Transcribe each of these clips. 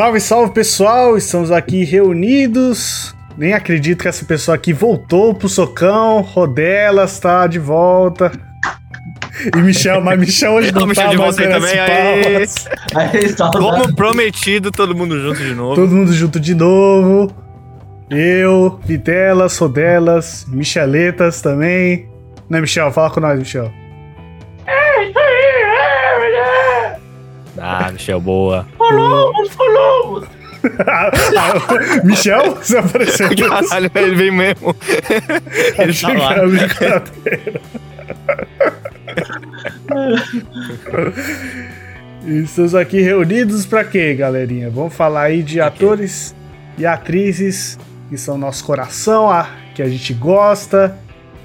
Salve, salve pessoal! Estamos aqui reunidos. Nem acredito que essa pessoa aqui voltou pro socão. Rodelas tá de volta. E Michel, mas Michel hoje não Michel tá de mais merece também. Aí, saudade. Como prometido, todo mundo junto de novo. Todo mundo junto de novo. Eu, Vitelas, Rodelas, Micheletas também. Né, Michel? Fala com nós, Michel. Ah, Michel, boa. Falamos, falamos. Michel? Você apareceu aqui. Caralho, ele vem mesmo. ele tá lá. Estamos aqui reunidos pra quê, galerinha? Vamos falar aí de atores e atrizes que são nosso coração, a, que a gente gosta.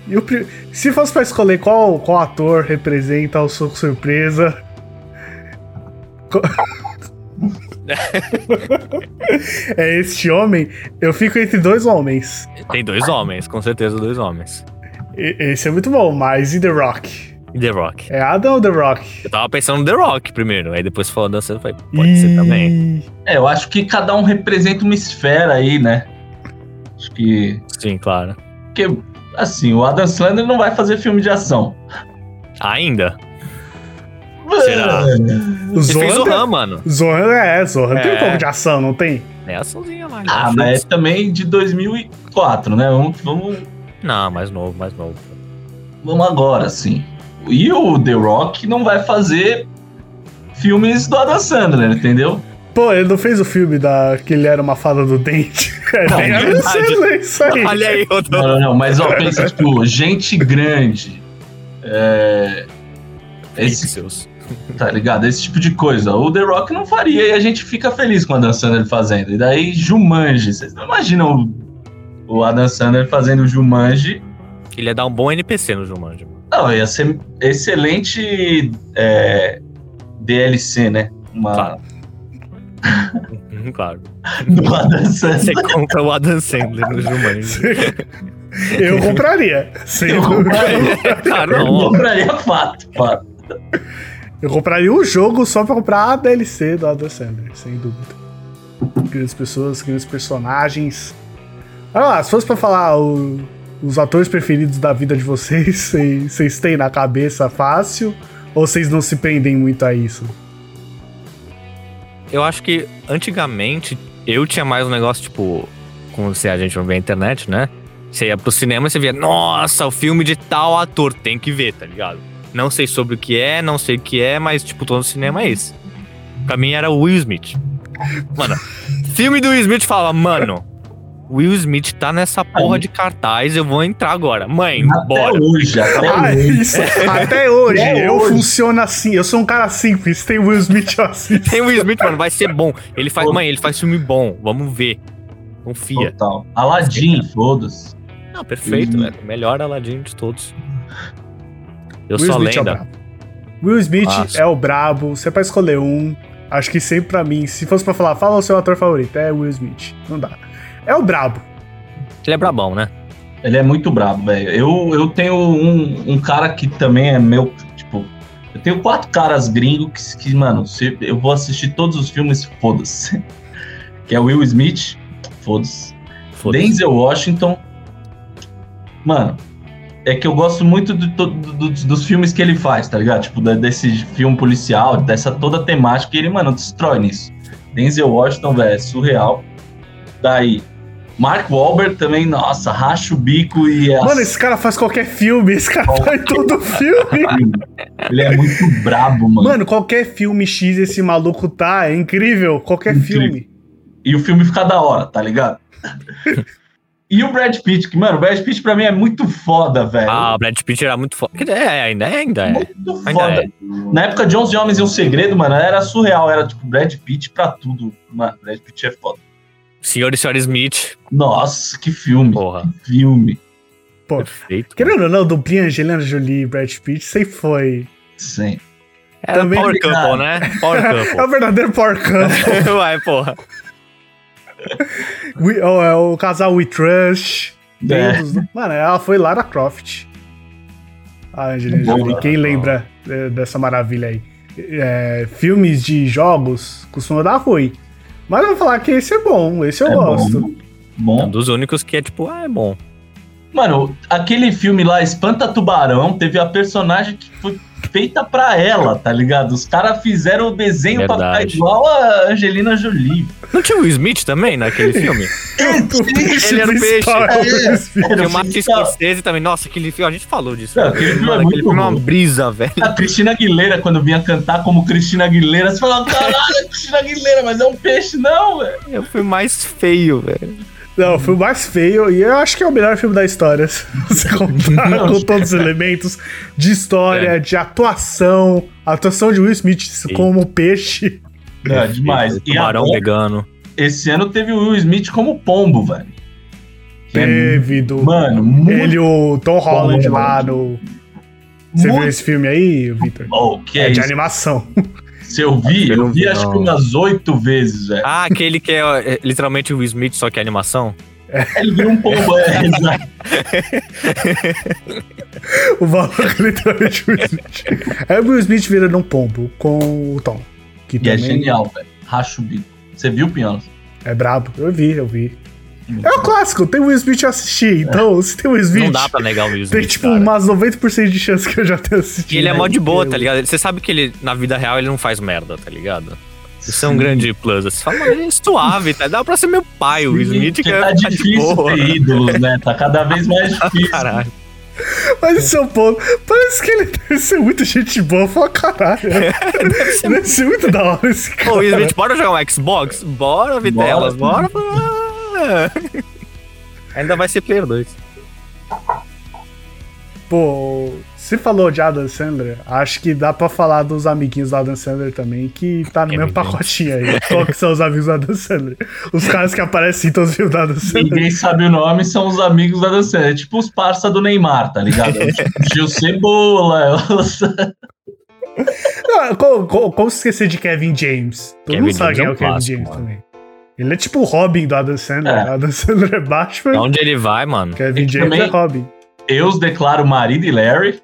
E o, se fosse pra escolher qual, qual ator representa o Soco Surpresa. é este homem, eu fico entre dois homens. Tem dois homens, com certeza dois homens. E- esse é muito bom, mas e The Rock? E The Rock. É Adam ou The Rock? Eu tava pensando no The Rock primeiro, aí depois falou dançando, eu falei, pode ser também. É, eu acho que cada um representa uma esfera aí, né? Acho que. Sim, claro. Porque, assim, o Adam Sandler não vai fazer filme de ação. Ainda. Será? O Ele fez Zohan, mano. Zohan é, Zohan tem um É. pouco de ação, não tem? É açãozinha lá. Ah, mas é também de 2004, né? Vamos, vamos, Não, mais novo, mais novo. vamos agora, assim. E o The Rock não vai fazer filmes do Adam Sandler, entendeu? Pô, ele não fez o filme da que ele era uma fada do dente. É Não, é Adam verdade. Sandler, isso aí. Olha aí, eu Não, tô... não, não, mas ó, pensa, tipo, gente grande. É. Esse, Seus. Tá ligado? Esse tipo de coisa. O The Rock não faria e a gente fica feliz com o Adam Sandler fazendo. E daí, Jumanji. Vocês não imaginam o, o Adam Sandler fazendo o Jumanji? Ele ia dar um bom NPC no Jumanji. Não, ia ser excelente é, DLC, né? Uma, Claro. Uhum, claro. do Adam Sandler. Você compra o Adam Sandler no Jumanji. Eu compraria. Sem Eu dúvida. compraria. Cara, Eu não. compraria fato, fato. Eu compraria um jogo só pra comprar a DLC do Adam Sandler, sem dúvida. Grandes pessoas, grandes personagens. Olha lá, se fosse pra falar o- os atores preferidos da vida de vocês, vocês têm na cabeça fácil? Ou vocês não se prendem muito a isso? Eu acho que antigamente eu tinha mais um negócio, tipo, como se a gente não vê a internet, né? Você ia pro cinema e você via, nossa, o filme de tal ator, tem que ver, tá ligado? Não sei sobre o que é, não sei o que é, mas, tipo, todo cinema é esse. Pra mim era o Will Smith. Mano, filme do Will Smith falava, mano, Will Smith tá nessa porra de cartaz, eu vou entrar agora. Mãe, bora. Até hoje, até Ah, hoje. isso, até hoje. Até eu hoje. funciono assim. Eu sou um cara simples. Tem Will Smith eu assisto. Tem Will Smith, mano, vai ser bom. Ele faz, mãe, ele faz filme bom, vamos ver. Confia. Total. Aladdin, foda-se. Não, perfeito, velho. Melhor Aladdin de todos. Eu Will sou a Smith é o lenda. brabo. Will Smith Nossa. é o brabo. Se é pra escolher um, acho que sempre pra mim, se fosse pra falar, fala o seu ator favorito, é Will Smith. Não dá. É o brabo. Ele é brabão, né? Ele é muito brabo, velho. Eu, eu tenho um, um cara que também é meu, tipo... Eu tenho quatro caras gringos que, que, mano, se eu vou assistir todos os filmes, foda-se. Que é Will Smith, foda-se. Foda-se. Denzel Washington. Mano, é que eu gosto muito do- do- do- dos filmes que ele faz, tá ligado? Tipo, desse filme policial, dessa toda temática que ele, mano, destrói nisso. Denzel Washington, velho, é surreal. Daí, Mark Wahlberg também, nossa, racha o bico e é Mano, esse cara faz qualquer filme. Esse cara tá em todo filme. Ele é muito brabo, mano. Mano, qualquer filme X esse maluco tá. É incrível. Qualquer Incrível. filme. E o filme fica da hora, tá ligado? E o Brad Pitt, que, mano, o Brad Pitt pra mim é muito foda, velho. Ah, o Brad Pitt era muito foda. É, ainda é, ainda é. Muito Ainda foda. é. Na época de 11 Homens e um Segredo, mano, era surreal. Era tipo Brad Pitt pra tudo. Mano, Brad Pitt é foda. Senhor e Senhora Smith. Nossa, que filme. Porra. Que filme. Pô, Perfeito. querendo ou não, duplinha Angelina Jolie e Brad Pitt sempre foi. Sim. Era Também Power obrigado. Couple, né? Power É o Couple. verdadeiro Power Couple. Vai, porra. We- ó, é o casal We Trust. É. Mano, ela foi Lara Croft. A Angelina Boa, Jolie. Quem lembra é, dessa maravilha aí? É, filmes de jogos costumam dar ruim. Mas eu vou falar que esse é bom, esse eu É gosto. bom. É um Bom. dos únicos que é tipo, ah, é bom. Mano, aquele filme lá, Espanta Tubarão, teve a personagem que foi feita pra ela, tá ligado? Os caras fizeram o desenho pra ficar Verdade. igual a Angelina Jolie. Não tinha o Will Smith também naquele filme? O peixe Ele era o é peixe. Tinha o Martin. Scorsese também. Nossa, aquele filme, a gente falou disso. Não, aquele filme é Mano, muito aquele filme é uma bom. brisa, velho. A Cristina Aguilera, quando vinha cantar como Cristina Aguilera, você falava, caralho, Cristina Aguilera, mas é um peixe, não, velho. É o filme mais feio, velho. Não, foi o mais feio e eu acho que é o melhor filme da história. Se você contar com todos os elementos de história, É. de atuação, a atuação de Will Smith como peixe. Não, é demais. E Tubarão vegano. esse ano teve o Will Smith como pombo, velho. É Teve do. Mano, muito ele e o Tom Holland lá no. Você viu Muito- esse filme aí, Victor? Oh, que É, é, de isso? animação. Se eu vi, Eu eu vi vi, acho que umas oito vezes, velho. Ah, aquele que é, é, literalmente o Will Smith, só que é animação? Ele virou um pombo, é, exato. o valor é literalmente o Will Smith. É o Will Smith virando um pombo com o Tom. Que E é também genial, velho. Racha o bico. Você viu, Pinholas? é brabo. Eu vi, eu vi. É o clássico, tem o Will Smith eu assisti. Então, se tem o Will Smith. Não dá pra negar o Will Smith, Tem tipo cara. umas 90% de chance que eu já tenha assistido. E ele é mó de boa, tá ligado? Você sabe que ele, na vida real, ele não faz merda, tá ligado? Isso é um Sim. grande plus. Você fala, ele é suave, tá? Dá pra ser meu pai, o Will Smith, que é tá de difícil boa. ter ídolos, né? Tá cada vez mais difícil. Caralho. Mas esse é o ponto. Parece que ele deve ser muita gente boa. Eu falo, caralho. deve ser muito da hora esse cara. Ô, Will Smith, bora jogar um Xbox? Bora, Vitelas, bora. bora. Ainda vai ser Player 2. Pô, você falou de Adam Sandler, acho que dá pra falar dos amiguinhos do Adam Sandler também, que tá no Que mesmo pacotinho aí. Qual que são os amigos do Adam Sandler? Os caras que aparecem em todos os filmes do Adam Sandler. Ninguém sabe o nome, são os amigos da dançante. É tipo os parça do Neymar, tá ligado? É tipo Gil Cebola. os- Não, como, como- como se esquecer de Kevin James? Todo Kevin mundo sabe James quem é é o Kevin James mano. também. Ele é tipo o Robin do Adam Sandler. É. Adam Sandler é Batman, Onde ele vai, mano? Kevin James também- é Robin. Eu os declaro marido e Larry.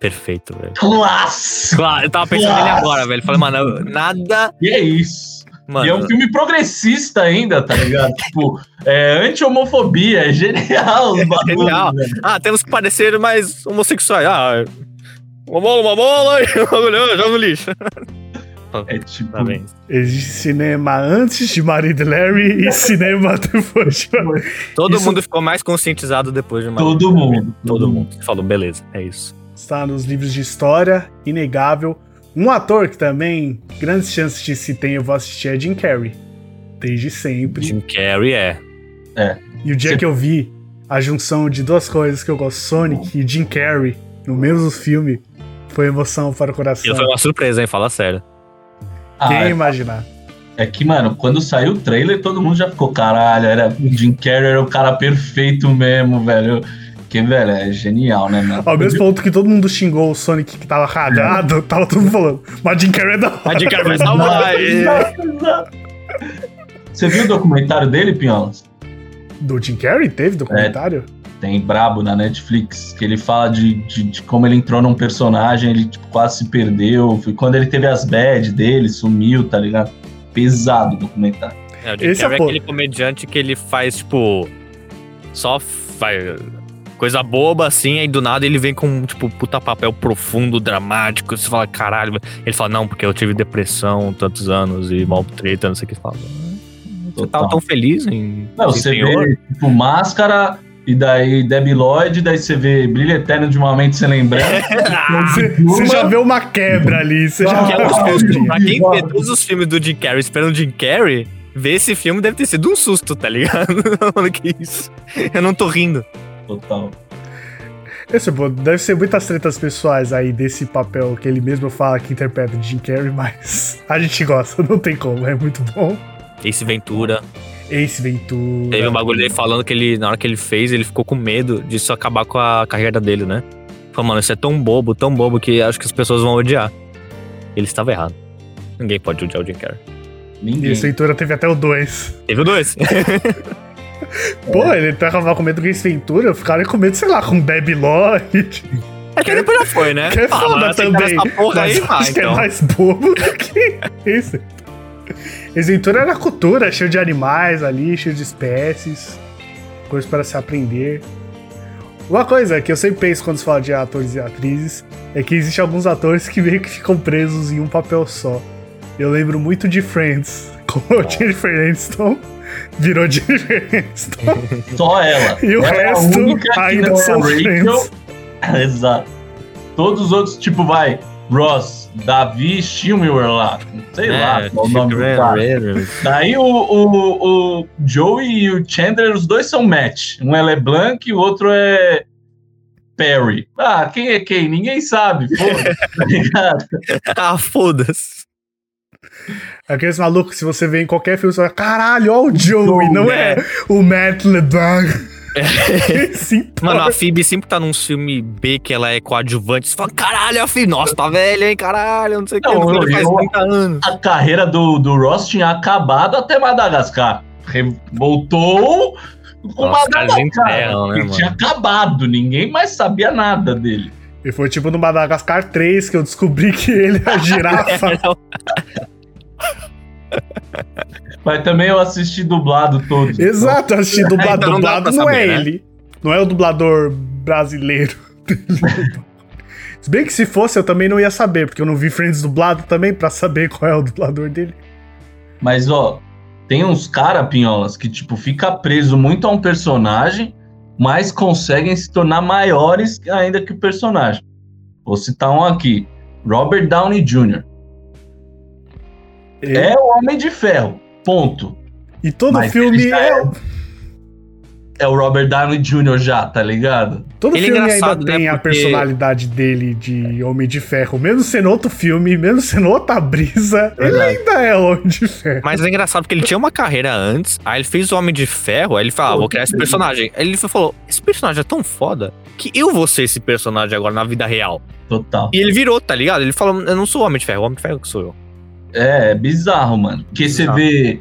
Perfeito, velho. Clássico! Claro, eu tava pensando nele agora, velho. Falei, mano, nada. E é isso. Mano, E é um filme progressista ainda, tá ligado? tipo, é anti-homofobia, é genial os bagulhos. Genial. velho. ah, temos que parecer mais homossexuais. Ah, uma bola, uma bola, e bagulho, joga no lixo. É tipo. Parabéns. Existe cinema antes de Marido e Larry e cinema depois de Marido. Todo Isso- mundo ficou mais conscientizado depois de uma. Todo mundo. Todo mundo. Falou, beleza, é isso. Está nos livros de história, inegável. Um ator que também, grandes chances de se tem, eu vou assistir é Jim Carrey. Desde sempre. Jim Carrey é. E o dia Você- que eu vi a junção de duas coisas que eu gosto, Sonic e Jim Carrey, no mesmo filme, foi emoção para o coração. Aquilo foi uma surpresa, hein? Fala sério. Ah, Quem é, imaginar? é que, mano, quando saiu o trailer, todo mundo já ficou, caralho, era, o Jim Carrey era o cara perfeito mesmo, velho. Que, velho, é genial, né, mano? Ao mesmo ponto que todo mundo xingou o Sonic que tava cagado, tava todo mundo falando, mas Jim Carrey é da hora. Mas Jim Carrey vai salvar. Exato, exato. Você viu o documentário dele, Pinholas? Do Jim Carrey teve documentário? Tem Brabo na Netflix, que ele fala de, de, de como ele entrou num personagem, ele tipo, quase se perdeu. Foi quando ele teve as bad dele, sumiu, tá ligado? Pesado o documentário. É, o Jim Esse é é aquele comediante que ele faz, tipo. Só faz coisa boba assim, aí do nada ele vem com, tipo, puta papel profundo, dramático. Você fala, caralho. velho." Ele fala, não, porque eu tive depressão tantos anos e mal treta, não sei o que. Você fala, "Ah, você tava Total. tão feliz em. Não, em você senhor?" vê, tipo, Máscara, e daí Debbie Lloyd, daí você vê Brilho Eterno de uma Mente Sem Lembrança. Você, você já vê uma quebra ali, você já Ah, Que é um vê dos uma filmes- quebrinha. pra quem vê todos os filmes do Jim Carrey esperando o Jim Carrey, ver esse filme deve ter sido um susto, tá ligado? Mano, que isso? Eu não tô rindo. Total. Esse, deve ser muitas tretas pessoais aí desse papel que ele mesmo fala que interpreta de Jim Carrey, mas a gente gosta, não tem como, é muito bom. Ace Ventura. Ace Ventura. Teve um bagulho dele falando que ele, na hora que ele fez, ele ficou com medo disso acabar com a carreira dele, né? Falou, mano, isso é tão bobo, tão bobo que acho que as pessoas vão odiar. Ele estava errado. Ninguém pode odiar o Jim Carrey. E Ninguém. Ace Ventura teve até o 2. Teve o dois. Pô, ele tava com medo do Ace Ventura, ficaram com medo, sei lá, com Debbie Lloyd. É que depois já foi, né? Que é Ah, foda aceitaram também. Essa porra mas aí, vai, acho que então. é mais bobo do que esse. Ace Ventura era cultura, cheio de animais ali, cheio de espécies, coisas para se aprender. Uma coisa que eu sempre penso quando se fala de atores e atrizes é que existem alguns atores que meio que ficam presos em um papel só. Eu lembro muito de Friends, como a Jennifer Aniston virou Jennifer Aniston. Só ela. E o ela é a resto ainda não é são. Friends. Exato. Todos os outros, tipo, vai, Ross, Davi Schilmer lá, sei lá qual é o nome do cara. Daí o, o, o Joey e o Chandler, os dois são match. Um é LeBlanc e o outro é Perry. Ah, quem é quem? Ninguém sabe. Foda-se, tá ah, foda-se. Aqueles malucos, se você vê em qualquer filme, você vai, caralho, ó o Joey, Joey, não né? é o Matt LeBlanc. Sim, Mano, a Phoebe sempre tá num filme B que ela é coadjuvante. Você fala, caralho, a Phoebe, nossa, tá velha, hein, caralho, não sei o que. Não, Ele faz eu- 30 anos. A carreira do, do Ross tinha acabado até Madagascar. Voltou com Nossa, Madagascar. enterram, né, Ele tinha acabado, ninguém mais sabia nada dele. E foi tipo no Madagascar 3 que eu descobri que ele é a girafa. Mas também eu assisti dublado todos. Exato, eu assisti dublado. então não dublado pra não é saber, né? ele. Não é o dublador brasileiro. se bem que se fosse, eu também não ia saber, porque eu não vi Friends dublado também pra saber qual é o dublador dele. Mas, ó, tem uns cara, pinholas, que, tipo, fica preso muito a um personagem, mas conseguem se tornar maiores ainda que o personagem. Vou citar um aqui. Robert Downey Jr. Ele- É o Homem de Ferro. Ponto. E todo Mas filme ele é. é- É o Robert Downey Jr. já, tá ligado? Todo Ele é filme ainda engraçado, né, tem a porque- personalidade dele de Homem de Ferro. Mesmo sendo outro filme, mesmo sendo outra brisa, ele Verdade. ainda é o Homem de Ferro. Mas é engraçado porque ele tinha uma carreira antes, aí ele fez o Homem de Ferro, aí ele falou, ah, vou criar esse personagem. Aí ele falou, esse personagem é tão foda que eu vou ser esse personagem agora na vida real. Total. E ele virou, tá ligado? Ele falou, eu não sou o Homem de Ferro, o Homem de Ferro que sou eu. É, é bizarro, mano. Porque você Bizarro. vê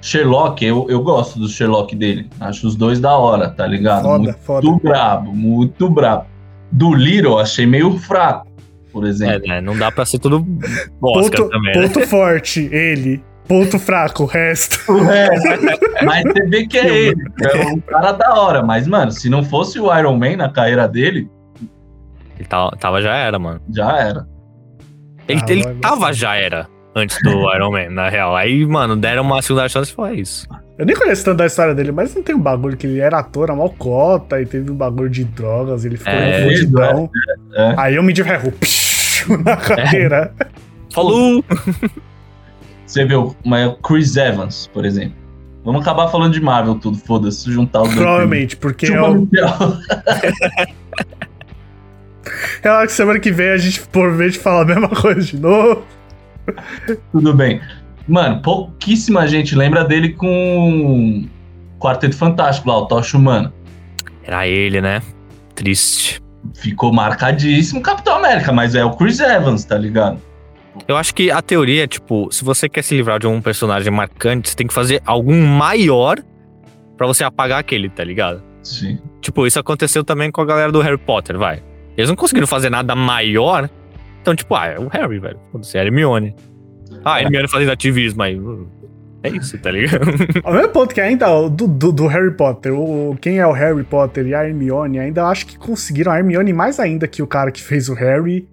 Sherlock, eu, eu gosto do Sherlock dele. Acho os dois da hora, tá ligado? Foda, muito foda. brabo, muito brabo. Do Little, achei meio fraco, por É, exemplo. né? Não dá pra ser tudo Oscar Ponto, também, né? ponto forte, ele. Ponto fraco, o resto. É, mas você vê que é ele. É um cara da hora. Mas, mano, se não fosse o Iron Man na carreira dele, Ele tava, tava já era, mano. já era. Ele, Ah, ele tava já era antes do Iron Man, na real. Aí, mano, deram uma segunda chance e foi isso. Eu nem conheço tanto da história dele, mas não tem um bagulho que ele era ator, a malcota, e teve um bagulho de drogas, ele ficou É, fudidão. é, é. Aí Homem de Ferro, psh, na carreira. Falou! Você vê o, mas Chris Evans, por exemplo. Vamos acabar falando de Marvel tudo, foda-se, juntar os dois. Provavelmente, porque é Michel. é hora que semana que vem a gente, por vez de falar a mesma coisa de novo. Tudo bem. Mano, pouquíssima gente lembra dele com Quarteto Fantástico lá, o Tocha Humana. Era ele, né? Triste. Ficou marcadíssimo Capitão América, mas é o Chris Evans, tá ligado? Eu acho que a teoria é, tipo, se você quer se livrar de um personagem marcante, você tem que fazer algum maior pra você apagar aquele, tá ligado? Sim. Tipo, isso aconteceu também com a galera do Harry Potter, vai. Eles não conseguiram fazer nada maior. Então, tipo, ah, é o Harry, velho. Foda-se, é a Hermione. Ah, a Hermione fazendo ativismo aí. uh, É isso, tá ligado? Ao mesmo ponto que ainda do, do, do Harry Potter, o, quem é o Harry Potter e a Hermione, ainda acho que conseguiram a Hermione mais ainda que o cara que fez o Harry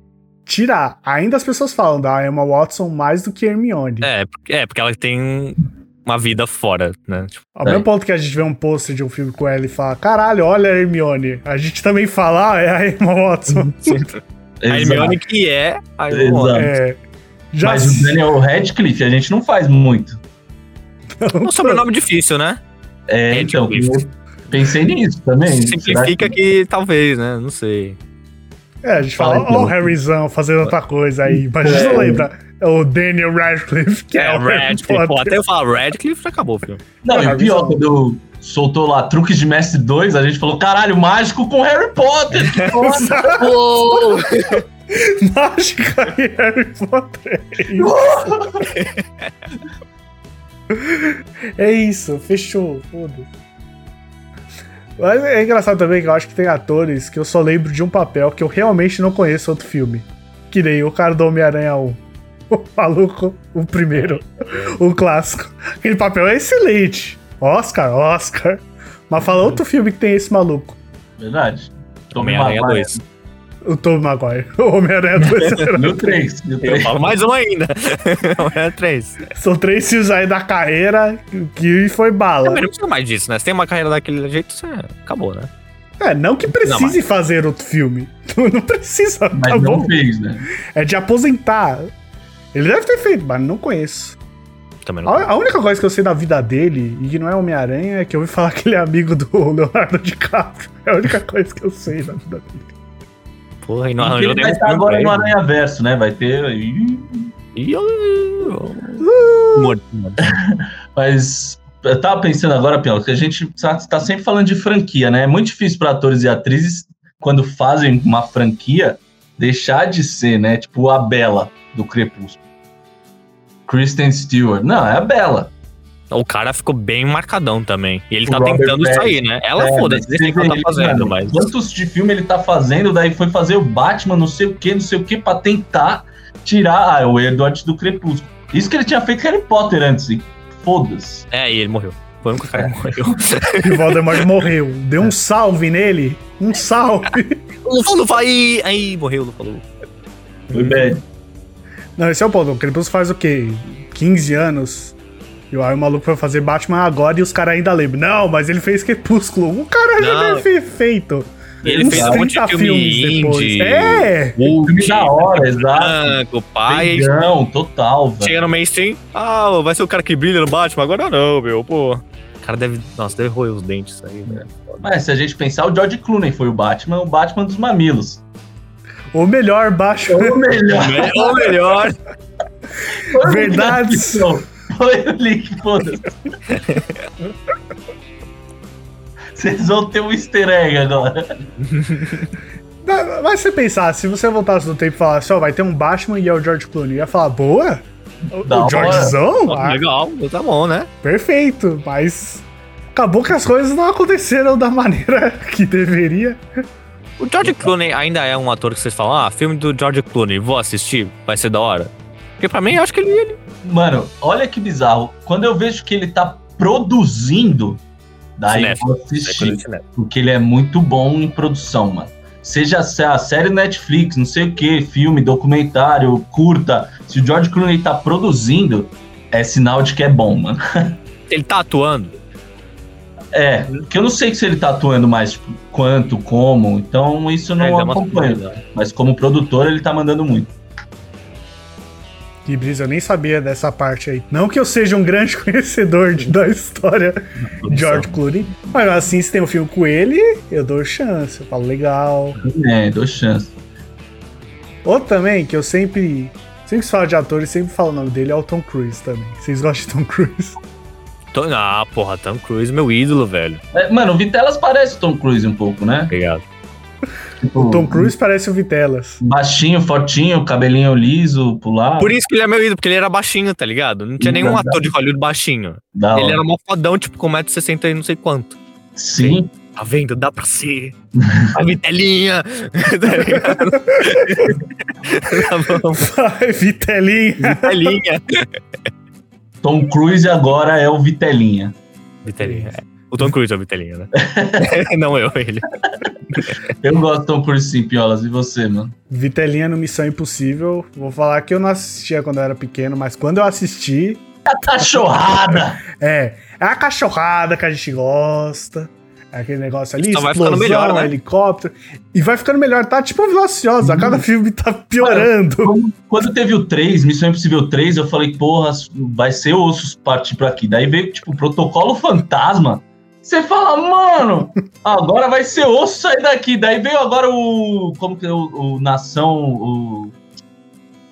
tirar. Ainda as pessoas falam da Emma Watson mais do que a Hermione. é, é, porque ela tem uma vida fora, né? Tipo, Ao mesmo ponto que a gente vê um pôster de um filme com ela e fala, caralho, olha a Hermione. A gente também fala, ah, é a Emma Watson. a Hermione que é a. Watson. é, já Mas o Daniel Radcliffe a gente não faz muito. Um sobrenome difícil, né? É, então, Radcliffe. eu pensei nisso também. Simplifica que- que talvez, né? Não sei. É, a gente Fala ó, então. o Harryzão fazendo outra coisa aí, mas a gente não É. lembra. É o Daniel Radcliffe, que é, É, o Radcliffe. Pô, até eu falar Radcliffe, já acabou o filme. Não, e pior, quando soltou lá Truques de Mestre 2, a gente falou, caralho, mágico com Harry Potter. Que foda. Mágica e Harry Potter. É isso. é isso, fechou, foda-se. Mas é engraçado também que eu acho que tem atores que eu só lembro de um papel que eu realmente não conheço outro filme. Que nem o cara do Homem-Aranha 1. o maluco, o primeiro, o clássico. Aquele papel é excelente. Oscar, Oscar. Mas fala outro filme que tem esse maluco. Verdade. Homem-Aranha 2. O Tom Maguire. O Homem-Aranha 2. E o 3. E o Eu 3. falo mais um ainda. Homem-Aranha 3. São três filmes aí da carreira que foi bala. Também não precisa mais disso, né? Se tem uma carreira daquele jeito, você acabou, né? É, não que precise fazer outro filme. Não precisa, Mas tá não bom? fez, né? É de aposentar. Ele deve ter feito, mas não conheço. Também não. A, a única coisa que eu sei da vida dele, e que não é Homem-Aranha, é que eu ouvi falar que ele é amigo do Leonardo DiCaprio. É a única coisa que eu sei da vida dele. Porra, e não arranjou ele vai nenhum estar agora no. Aranha Verso, né? Vai ter. Eu- Morto. Mas eu tava pensando agora, Pião, que a gente tá, tá sempre falando de franquia, né? É muito difícil para atores e atrizes, quando fazem uma franquia, deixar de ser, né? Tipo a Bela do Crepúsculo. Kristen Stewart. Não, é a Bela. O cara ficou bem marcadão também. E ele O tá Robert tentando Pattinson. sair, né? Ela É, foda-se, sei o que ela tá ele- fazendo, mano, mas. Quantos de filme ele tá fazendo, daí foi fazer o Batman, não sei o que, não sei o que, pra tentar tirar ah, o Edward do Crepúsculo. Isso que ele tinha feito Harry Potter antes, hein? Foda-se. É, e ele morreu. Foi o único cara que morreu. E o Voldemort morreu. Deu um salve nele. Um salve. Lufa, Lufa, aí, aí, morreu, Lufa, Lufa. Foi bem. Não, esse é o ponto. O Crepúsculo faz o quê? 15 anos. E aí o maluco foi fazer Batman agora e os caras ainda lembram. Não, mas ele fez Crepúsculo. O cara já Não. deve ter feito. Ele uns fez um monte de 30 filme indie. É! Filme da hora, exato. Branco, pai. Não, total, velho. Chega no mainstream, ah, vai ser o cara que brilha no Batman, agora não, meu, pô. O cara deve. Nossa, deve roer os dentes isso aí, velho. Mas se a gente pensar, o George Clooney foi o Batman, o Batman dos mamilos. O melhor Batman. O melhor. Ou melhor, o Verdades. Foi o link, foda-se. Vocês vão ter um easter egg agora. Mas se você pensar, se você voltasse no tempo e falasse, ó, vai ter um Batman e é o George Clooney, eu ia falar, boa? O, Da o. Georgezão? Ah, legal, tá bom, né? perfeito, mas acabou que as coisas não aconteceram da maneira que deveria. O George Clooney ainda é um ator que vocês falam, ah, filme do George Clooney, vou assistir, vai ser da hora. Porque pra mim, eu acho que ele, ele Mano, olha que bizarro. Quando eu vejo que ele tá produzindo, daí eu Cinéfilo. vou assistir. Porque ele é muito bom em produção, mano. Seja se a série Netflix, não sei o que, filme, documentário, curta. Se o George Clooney tá produzindo, é sinal de que é bom, mano. Ele tá atuando. É, porque eu não sei se ele tá atuando mais, tipo, quanto, como, então isso É, não acompanho. sumida. Mas como produtor, ele tá mandando muito. Que brisa, eu nem sabia dessa parte aí. Não que eu seja um grande conhecedor de- da história de George Clooney, mas assim, se tem um filme com ele, eu dou chance, eu falo legal. É, dou chance. Outro também, que eu sempre. Sempre que se fala de ator, eu sempre falo o nome dele, é o Tom Cruise também. Vocês gostam de Tom Cruise? Tô- Ah, porra, Tom Cruise, meu ídolo, velho. É, mano, o Vitelas parece o Tom Cruise um pouco, né? Obrigado. Tipo, O Tom Cruise parece o Vitelas. Baixinho, fortinho, cabelinho liso, pular. Por isso que ele é meu ídolo, porque ele era baixinho, tá ligado? Não tinha nenhum Verdade. ator de Hollywood baixinho. Da Ele hora. era mó fodão, tipo, com 1,60m e não sei quanto. Sim. Tá vendo? Dá pra ser. A vitelinha. tá ligado? tá bom. Ai, Vitelinha. Vitelinha. Tom Cruise agora é o Vitelinha. Vitelinha. é. O Tom Cruise é o Vitelinha, né? não eu, ele. Eu gosto do Tom Cruise sim, Piolas. E você, mano? Vitelinha no Missão Impossível. Vou falar que eu não assistia quando eu era pequeno, mas quando eu assisti, A cachorrada! é. É a cachorrada que a gente gosta. Aquele negócio ali, Só vai explosão, ficando melhor, né? helicóptero. E vai ficando melhor, tá tipo Velociosa. A cada filme tá piorando. Quando, quando teve o 3, Missão Impossível 3, eu falei, porra, vai ser ossos partir pra aqui. Daí veio, tipo, protocolo fantasma. Você fala, mano, agora vai ser osso sair daqui. Daí veio agora o. Como que é o, o Nação. O,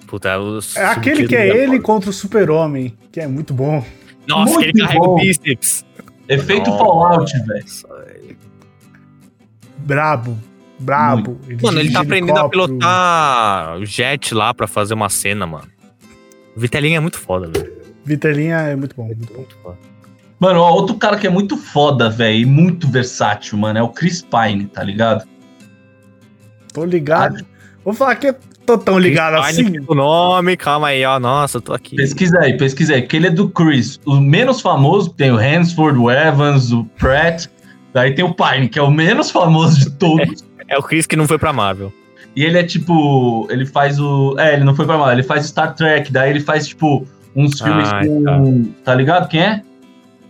Puta, é o É aquele que é ele contra o Super-Homem, que é muito bom. Nossa, que ele Muito carrega bom. o bíceps. efeito Nossa. Fallout, velho. Brabo. Brabo. Mano, ele tá aprendendo a pilotar o jet lá pra fazer uma cena, mano. O Vitelinha é muito foda, velho. Vitelinha é muito bom, muito bom. Mano, ó, outro cara que é muito foda, velho, e muito versátil, mano, é o Chris Pine, tá ligado? Tô ligado. Vou falar que tô tão ligado Chris assim. Pine, O nome, calma aí, ó. Nossa, eu tô aqui. Pesquisa aí, pesquisa aí. Que ele é do Chris. O menos famoso tem o Hansford, o Evans, o Pratt. Daí tem o Pine, que é o menos famoso de todos. É o Chris que não foi pra Marvel. E ele é tipo. Ele faz o. É, ele não foi pra mal, ele faz Star Trek. Daí ele faz, tipo, uns filmes Ai, com. Tá. ligado? Quem é?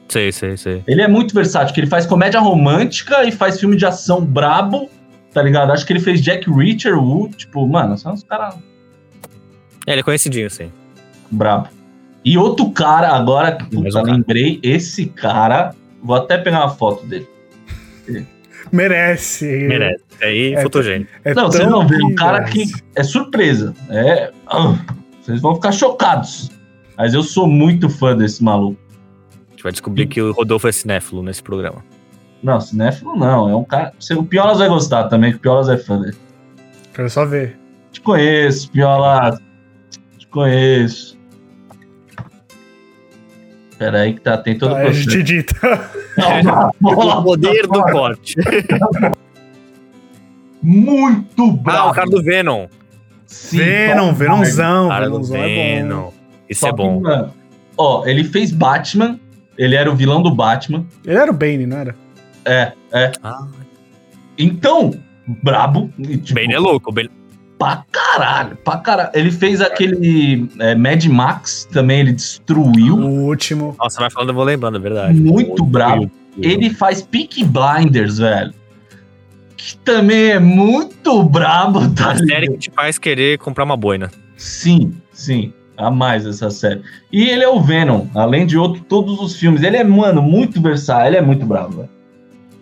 Sei, sei, sei. Ele é muito versátil, que ele faz comédia romântica e faz filme de ação brabo, tá ligado? Acho que ele fez Jack Reacher, Wu, tipo, mano, são uns caras É, ele é conhecidinho, sim. brabo. E outro cara, agora, puta, um cara. lembrei, esse cara, vou até pegar uma foto dele. Merece. Merece. Aí, É, fotogênico. É Não, vocês vão ver, um cara que é surpresa. É. ah, Vocês vão ficar chocados. Mas eu sou muito fã desse maluco. A gente vai descobrir que o Rodolfo é cinéfilo nesse programa. Não, cinéfilo não, é um cara. O Piolas vai gostar também, que o Piolas é fã dele. Quero só ver. Te conheço, Piolas. Te conheço. Pera aí que tá, tem todo o Tá, a processo. gente edita. O poder do corte. Muito Ah, bravo. o cara do Venom. Sim, Venom, Tom Venomzão. O cara do Venomzão é bom. Venom. Isso é bom. mano, Ó, ele fez Batman. Ele era o vilão do Batman. Ele era o Bane, não era? É, é. Ah, Então, brabo. tipo, Bane é louco. Bane... Pra caralho, pra caralho. Ele fez aquele é, Mad Max também, ele destruiu. O último. Nossa, vai falando, eu vou lembrando, é verdade. Muito brabo. Ele faz Peak Blinders, velho. Que também é muito brabo, tá A série que te faz querer comprar uma boina. Sim, sim. A mais essa série. E ele é o Venom, além de outro, todos os filmes. Ele é, mano, muito versátil. Ele é muito brabo, velho.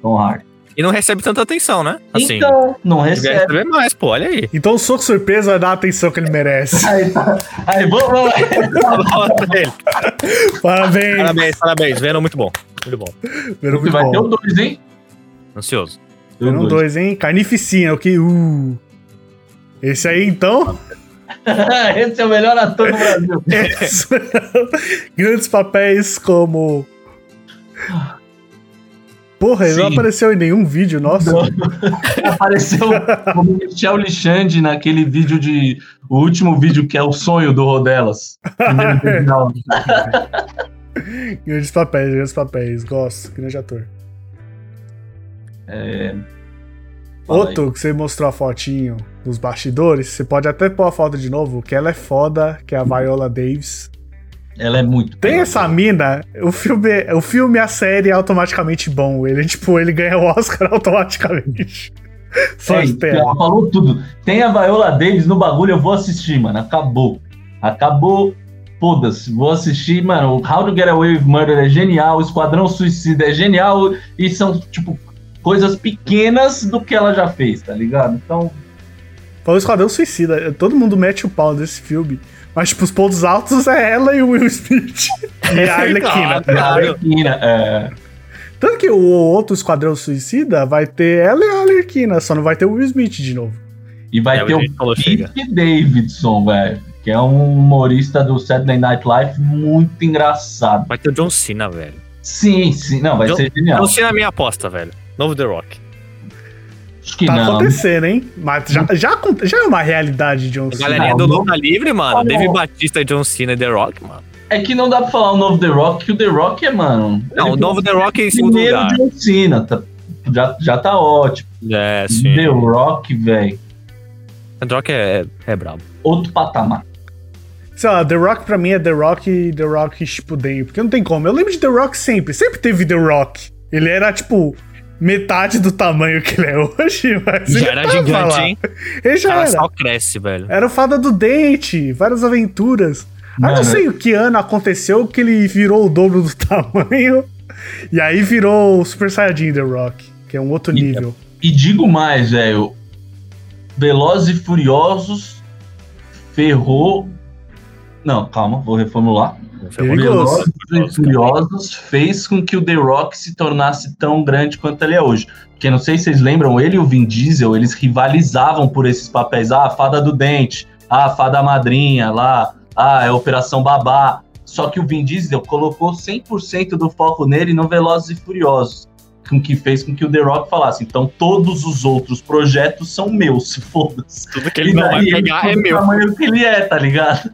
Tom Hardy. E não recebe tanta atenção, né? Assim, então, não recebe. receber mais, pô, olha aí. Então o soco surpresa vai dar a atenção que ele merece. Aí, tá. Aí, vamos, vamos lá. Parabéns. parabéns, parabéns. Venom, muito bom. Muito bom. Venom muito Vai ter o bom. 2, hein? Ansioso. Venom dois. 2, hein? Carnificina, o que? Uh. Esse aí, então. Esse é o melhor ator do Brasil. Esse- Grandes papéis como. Porra, ele não Sim. apareceu em nenhum vídeo nosso. Não. Apareceu como Michel Lixande naquele vídeo de. O último vídeo que é o sonho do Rodelas. Grandes papéis, grandes papéis. Gosto, grande ator. É. Outro que você mostrou a fotinho dos bastidores, você pode até pôr a foto de novo, que ela é foda, que é a Viola Davis. Ela é muito. Tem essa mina, o filme, o filme a série é automaticamente bom. Ele, tipo, ele ganha o Oscar automaticamente. Só É, de ter. ela falou tudo. Tem a Viola Davis no bagulho, eu vou assistir, mano. Acabou. Acabou. Foda-se, vou assistir, mano. How to Get Away with Murder é genial, Esquadrão Suicida é genial, e são, tipo, coisas pequenas do que ela já fez, tá ligado? Então, Falou Esquadrão Suicida. Todo mundo mete o pau nesse filme. Mas, tipo, os pontos altos é ela e o Will Smith. e a Arlequina. Claro. a Arlequina, é, Tanto que o outro Esquadrão Suicida vai ter ela e a Arlequina, só não vai ter o Will Smith de novo. E vai É, ter o. Pete Davidson, velho. Que é um humorista do Saturday Night Live muito engraçado. Vai ter o John Cena, velho. Sim, sim. Não, vai John- ser genial. John Cena é a minha aposta, velho. Novo The Rock. Acho que Tá não. acontecendo, hein? Mas já, já, já é uma realidade de um A galerinha do Luta Livre, mano. Ah, Batista e John Cena e The Rock, mano. É que não dá pra falar o novo The Rock, que o The Rock é, mano. Não, o novo The Rock é em segundo primeiro lugar. John Cena. Tá, já, já tá ótimo. É, sim. The Rock, velho. The Rock é, é, é brabo. Outro patamar. Sei lá, The Rock pra mim é The Rock e The Rock Shippuden, porque não tem como. Eu lembro de The Rock sempre, sempre teve The Rock. Ele era, tipo, metade do tamanho que ele é hoje, mas Já era tava gigante, lá. hein? Ele já cara era. só cresce, velho. Era o Fada do Dente, várias aventuras. Ah, não Mano, sei o que ano aconteceu que ele virou o dobro do tamanho. E aí virou o Super Saiyajin The Rock, que é um outro E- nível. E digo mais, velho. Velozes e Furiosos ferrou. Não, calma, vou reformular. Perigoso. Velozes e Furiosos fez com que o The Rock se tornasse tão grande quanto ele é hoje. Porque não sei se vocês lembram, ele e o Vin Diesel, eles rivalizavam por esses papéis. Ah, Fada do Dente, ah, Fada Madrinha, lá, ah, é Operação Babá. Só que o Vin Diesel colocou 100% do foco nele no Velozes e Furiosos. com que fez com que o The Rock falasse, então todos os outros projetos são meus, foda-se. Tudo que ele não vai pegar é do meu. tamanho que ele é, tá ligado?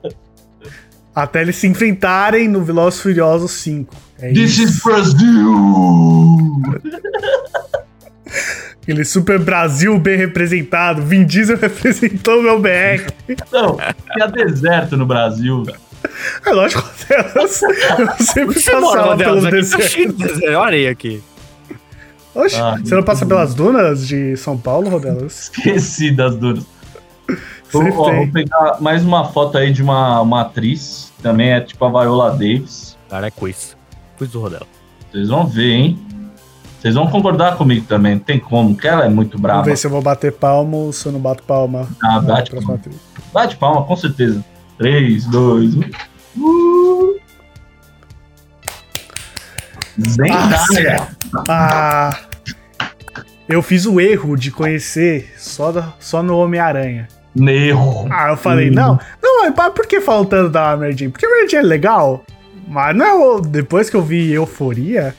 Até eles se enfrentarem no Velozes Furiosos 5. É This isso. is Brazil! Aquele Super Brasil bem representado. Vin Diesel representou o meu BR. Não, tinha deserto no Brasil, velho. É lógico, elas, eu sempre Você passava pelos tá desertos. Olha aí aqui. Oxe, Ah, você não passa pelas dunas de São Paulo, Rodelas? Esqueci das duras. Vou, ó, vou pegar mais uma foto aí de uma, uma atriz, também é tipo a Viola Davis. Cara, é quiz. Quiz do Rodel. Vocês vão ver, hein? Vocês vão concordar comigo também, não tem como, que ela é muito Vamos brava. ver se eu vou bater palma ou se eu não bato palma. Ah, bate palma. atriz. Bate palma, com certeza. 3, 2, 1. Uh! Zendaya. Ah, eu fiz o erro de conhecer só, da- só no Homem-Aranha. Nerro. Ah, eu falei, Hum. não, não, mas por que falam tanto da Jane? Porque a Jane é legal, mas não, depois que eu vi Euforia,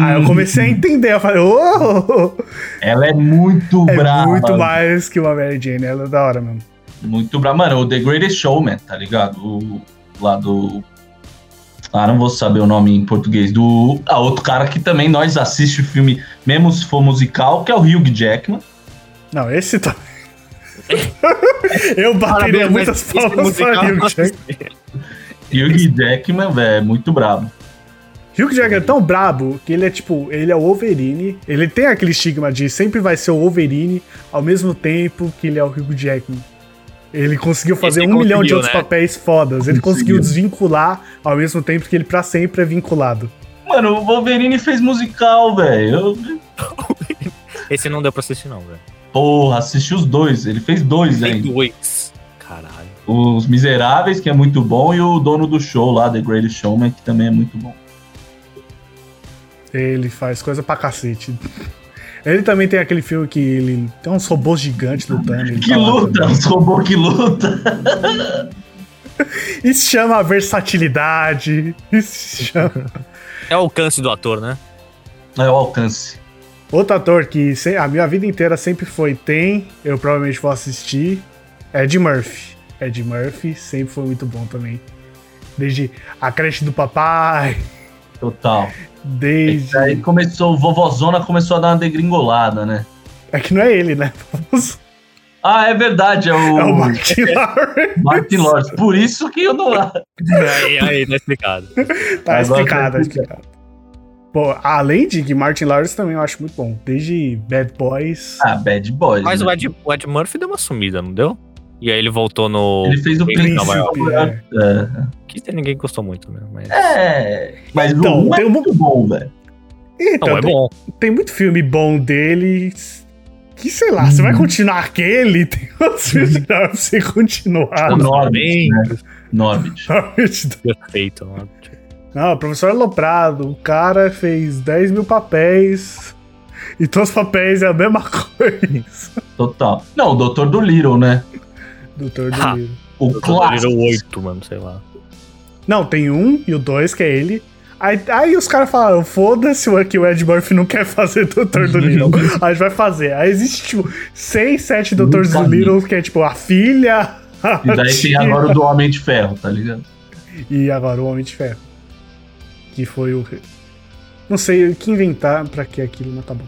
aí eu comecei a entender, eu falei, oh, Ela é muito é brava. muito mais que uma Mary Jane, ela é da hora mesmo. Muito bravo. Mano, o The Greatest Showman, tá ligado? O, lá do. Ah, não vou saber o nome em português. Do. Ah, outro cara que também nós assiste o filme, mesmo se for musical, que é o Hugh Jackman. Não, esse tá... eu bateria Parabéns, muitas palmas pra musical Hugh Jackman. Hugh Jackman, velho, é muito brabo. Hugh Jackman é tão brabo que ele é tipo, ele é o Wolverine. Ele tem aquele estigma de sempre vai ser o Wolverine ao mesmo tempo que ele é o Hugh Jackman. Ele conseguiu fazer Esse um milhão de conseguiu, outros né? papéis fodas. Ele conseguiu Conseguiu. desvincular ao mesmo tempo que ele pra sempre é vinculado. Mano, o Wolverine fez musical, velho. Eu- Esse não deu pra assistir, não, velho. Porra, assisti os dois. Ele fez dois Tem ainda. dois. Caralho. Os Miseráveis, que é muito bom, e o dono do show lá, The Greatest Showman, que também é muito bom. Ele faz coisa pra cacete. Ele também tem aquele filme que ele tem uns robôs gigantes lutando. Que tá luta! Os robôs que luta! Isso chama versatilidade. Isso chama. É o alcance do ator, né? É o alcance. Outro ator que a minha vida inteira sempre foi tem, eu provavelmente vou assistir, é Ed Murphy. Ed Murphy sempre foi muito bom também. Desde a creche do papai, Total. desde. Aí começou, o Vovozona começou a dar uma degringolada, né? É que não é ele, né? Ah, é verdade, é o, É o Martin Lawrence. Martin Lawrence. Por isso que eu não. Aí, aí, tá explicado. Tá explicado, tá explicado. Pô, além de que Martin Lawrence também eu acho muito bom. Desde Bad Boys. Ah, Bad Boys. Mas né? o Ed, o Ed Murphy deu uma sumida, não deu? E aí ele voltou no. Ele fez o Príncipe Nova Príncipe. York. é. Que ninguém gostou muito, né? Mas. É. Mas Então, o é tem um- muito bom, velho. Então, Não, é tem, bom. tem muito filme bom dele. Que sei lá, você vai continuar aquele? Tem outros filmes que dá pra você continuar. O Norbit, né? Norbit. Perfeito. né? Não, professor Aloprado, o cara fez 10 mil papéis e todos os papéis é a mesma coisa. Total. Não, o Doutor do Little, né? Doutor do Ha. Livro. O Eu clássico. Little 8, mano, sei lá. Não, tem um e o dois, que é ele. Aí, aí os caras falaram, foda-se o que o Ed Murphy não quer fazer Doutor do Little. Aí a gente vai fazer. Aí existe, tipo, seis, sete Doutores do. Little, que é tipo a filha. a E daí tem tia, agora o do Homem de Ferro, tá ligado? E agora o Homem de Ferro. Que foi o. Não sei o que inventar pra que aquilo, mas tá bom.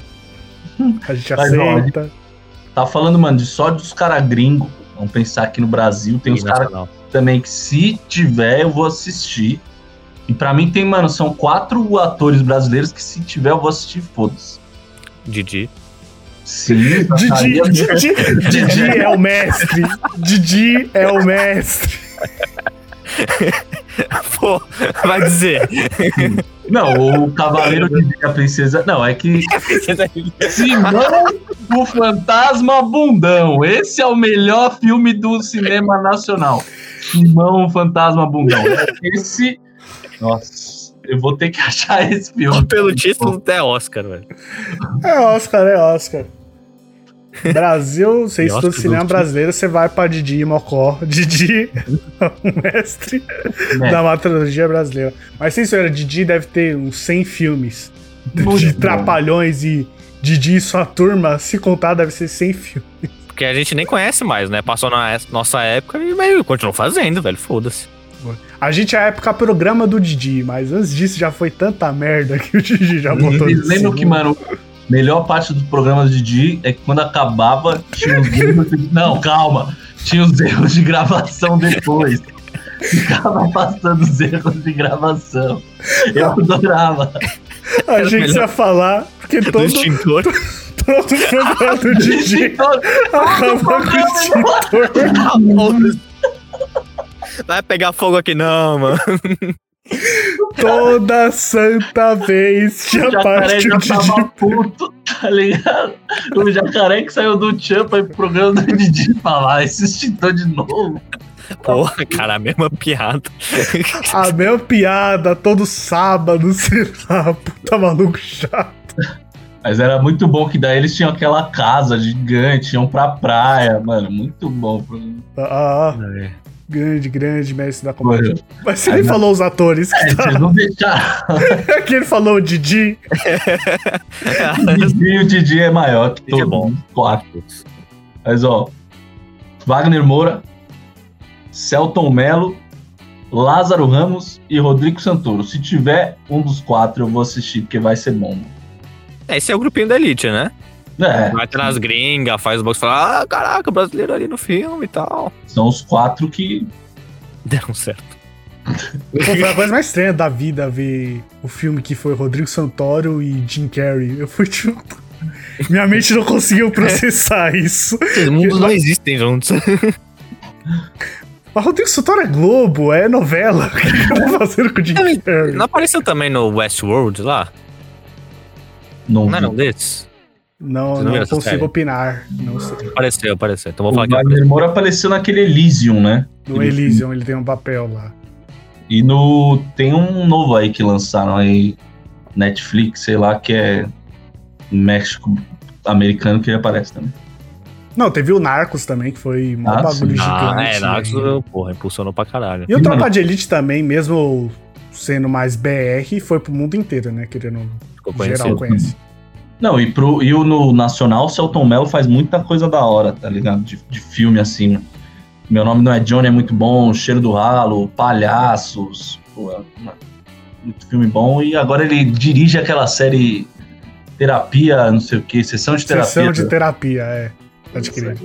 A gente Mas, aceita. Tá falando, mano, de só dos caras gringos. Vamos pensar aqui no Brasil. Tem os caras também que, se tiver, eu vou assistir. E pra mim tem, mano, são quatro atores brasileiros que, se tiver, eu vou assistir, foda-se. Didi. Sim, Didi, Zacaria- Didi, Didi é o mestre. Didi é o mestre. Pô, vai dizer. Não, o Cavaleiro de a Princesa. Não, é que Simão, o Fantasma Bundão. Esse é o melhor filme do cinema nacional. Simão, o Fantasma Bundão. Esse. Nossa, eu vou ter que achar esse filme. Pelo título, até Oscar, velho. É Oscar, é Oscar. Brasil, você estuda cinema brasileiro, você vai pra Didi e Mocó. Didi é o mestre É. da matologia brasileira. Mas sem era Didi deve ter uns 100 filmes. Muito de bom. Trapalhões e Didi e sua turma, se contar, deve ser 100 filmes. Porque a gente nem conhece mais, né? Passou na es- nossa época e meio continuou fazendo, velho. Foda-se. A gente é a época programa do Didi, mas antes disso já foi tanta merda que o Didi já botou. Vocês nesse lembram que, mano, melhor parte do programa do Didi é que quando acabava, tinha os erros. de- Não, calma. Tinha os erros de gravação depois. Ficava passando os erros de gravação. Eu adorava. Achei que você ia falar, porque Do todo, todo programa do Didi acaba com o extintor. Vai pegar fogo aqui não, mano. Toda santa vez tinha O parte já o Didi tava puto, tá ligado? O jacaré que saiu do Tchan pra ir pro programa do Didi falar, "Ah, esse extintor de novo. Porra, cara, a mesma piada. A mesma piada todo sábado, sei lá, puta maluco chato. Mas era muito bom que daí eles tinham aquela casa gigante, iam pra praia, mano. Muito bom. o programa. Ah, grande, grande mestre da comédia. Mas você nem falou os atores que é, tá. não deixaram. Aqui ele falou o Didi. O Didi, o Didi é maior que Didi é todo bom. mundo. Quatro. Mas ó, Wagner Moura, Celton Mello, Lázaro Ramos e Rodrigo Santoro. Se tiver um dos quatro, eu vou assistir, porque vai ser bom. Esse é o grupinho da Elite, né? É, Vai ter nas gringas, faz o box e fala, ah, caraca, brasileiro ali no filme e tal. são os quatro que. Deram certo. Pô, foi a coisa mais estranha da vida ver o filme que foi Rodrigo Santoro e Jim Carrey. Eu fui tipo. Minha mente não conseguiu processar isso. Esses mundos não existem juntos. Mas Rodrigo Santoro é Globo, é novela. O que eu tô fazendo com o Jim Carrey? Não apareceu também no Westworld lá? Não, Não era um desses? Não, não não essa consigo série? opinar. Não sei. Apareceu, apareceu. Então vou O falar que Wagner Moura apareceu naquele Elysium, né? No Elysium ele tem um papel lá. E no. Tem um novo aí que lançaram aí. Netflix, sei lá, que é. México americano que ele aparece também. Não, teve o Narcos também, que foi um Ah, bagulho sim. gigante. Ah, é, Narcos, né? porra, impulsionou pra caralho. E o Tropa de Elite também, mesmo sendo mais BR, foi pro mundo inteiro, né? Querendo Ficou geral conhece. Não, e, pro, e o no Nacional, o Celton Mello faz muita coisa da hora, tá ligado? De, de filme assim. Meu nome não é Johnny, é muito bom. Cheiro do Ralo, Palhaços. Pô, é uma- muito filme bom. E agora ele dirige aquela série Terapia, não sei o que, Sessão de Terapia. Sessão de terapia, é. Pode crer.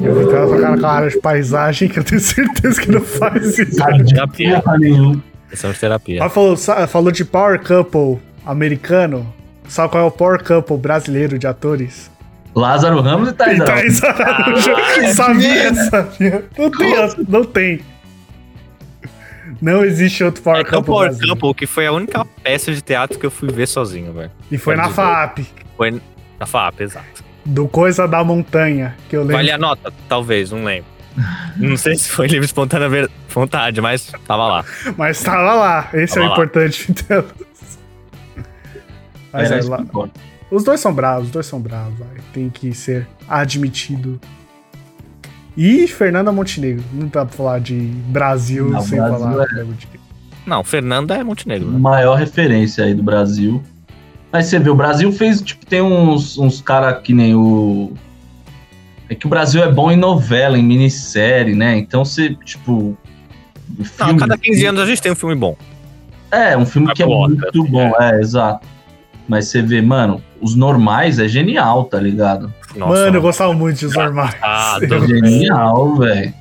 Eu vi que ela com aquela cara de paisagem que eu tenho certeza que não faz isso. Sabe de Terapia. porra nenhuma. Sessão de terapia. Ela falou, falou de Power Couple americano. Sabe qual é o Power Couple brasileiro de atores? Lázaro Ramos e Thais Araújo. Araújo. Ah, sabia, sabia. Não tem, não tem. Não existe outro Power É que o Couple Power brasileiro. Couple, que foi a única peça de teatro que eu fui ver sozinho, velho. E foi na Pode FAP. Foi na FAP, exato. Do Coisa da Montanha, que eu lembro. Vale a nota? Talvez, não lembro. Não sei se foi livre espontânea ver- vontade, mas tava lá. Mas tava lá. Esse é Tava o lá. importante. Então. Mas é, isso lá- os dois são bravos, os dois são bravos. vai. Tem que ser admitido. E Fernanda Montenegro. Não dá pra falar de Brasil Não, sem Brasil falar. é- Não, Fernanda é Montenegro. né? Maior referência aí do Brasil. Mas você vê, o Brasil fez, tipo, tem uns, uns caras que nem o. É que o Brasil é bom em novela, em minissérie, né? Então você, tipo. Não, filme- a cada 15 anos a gente tem um filme bom. É, um filme Vai que é muito assim, bom, é. exato. Mas você vê, mano, os normais é genial, tá ligado? Nossa, Mano, eu gostava muito de Os Normais. Ah, do- Genial, velho.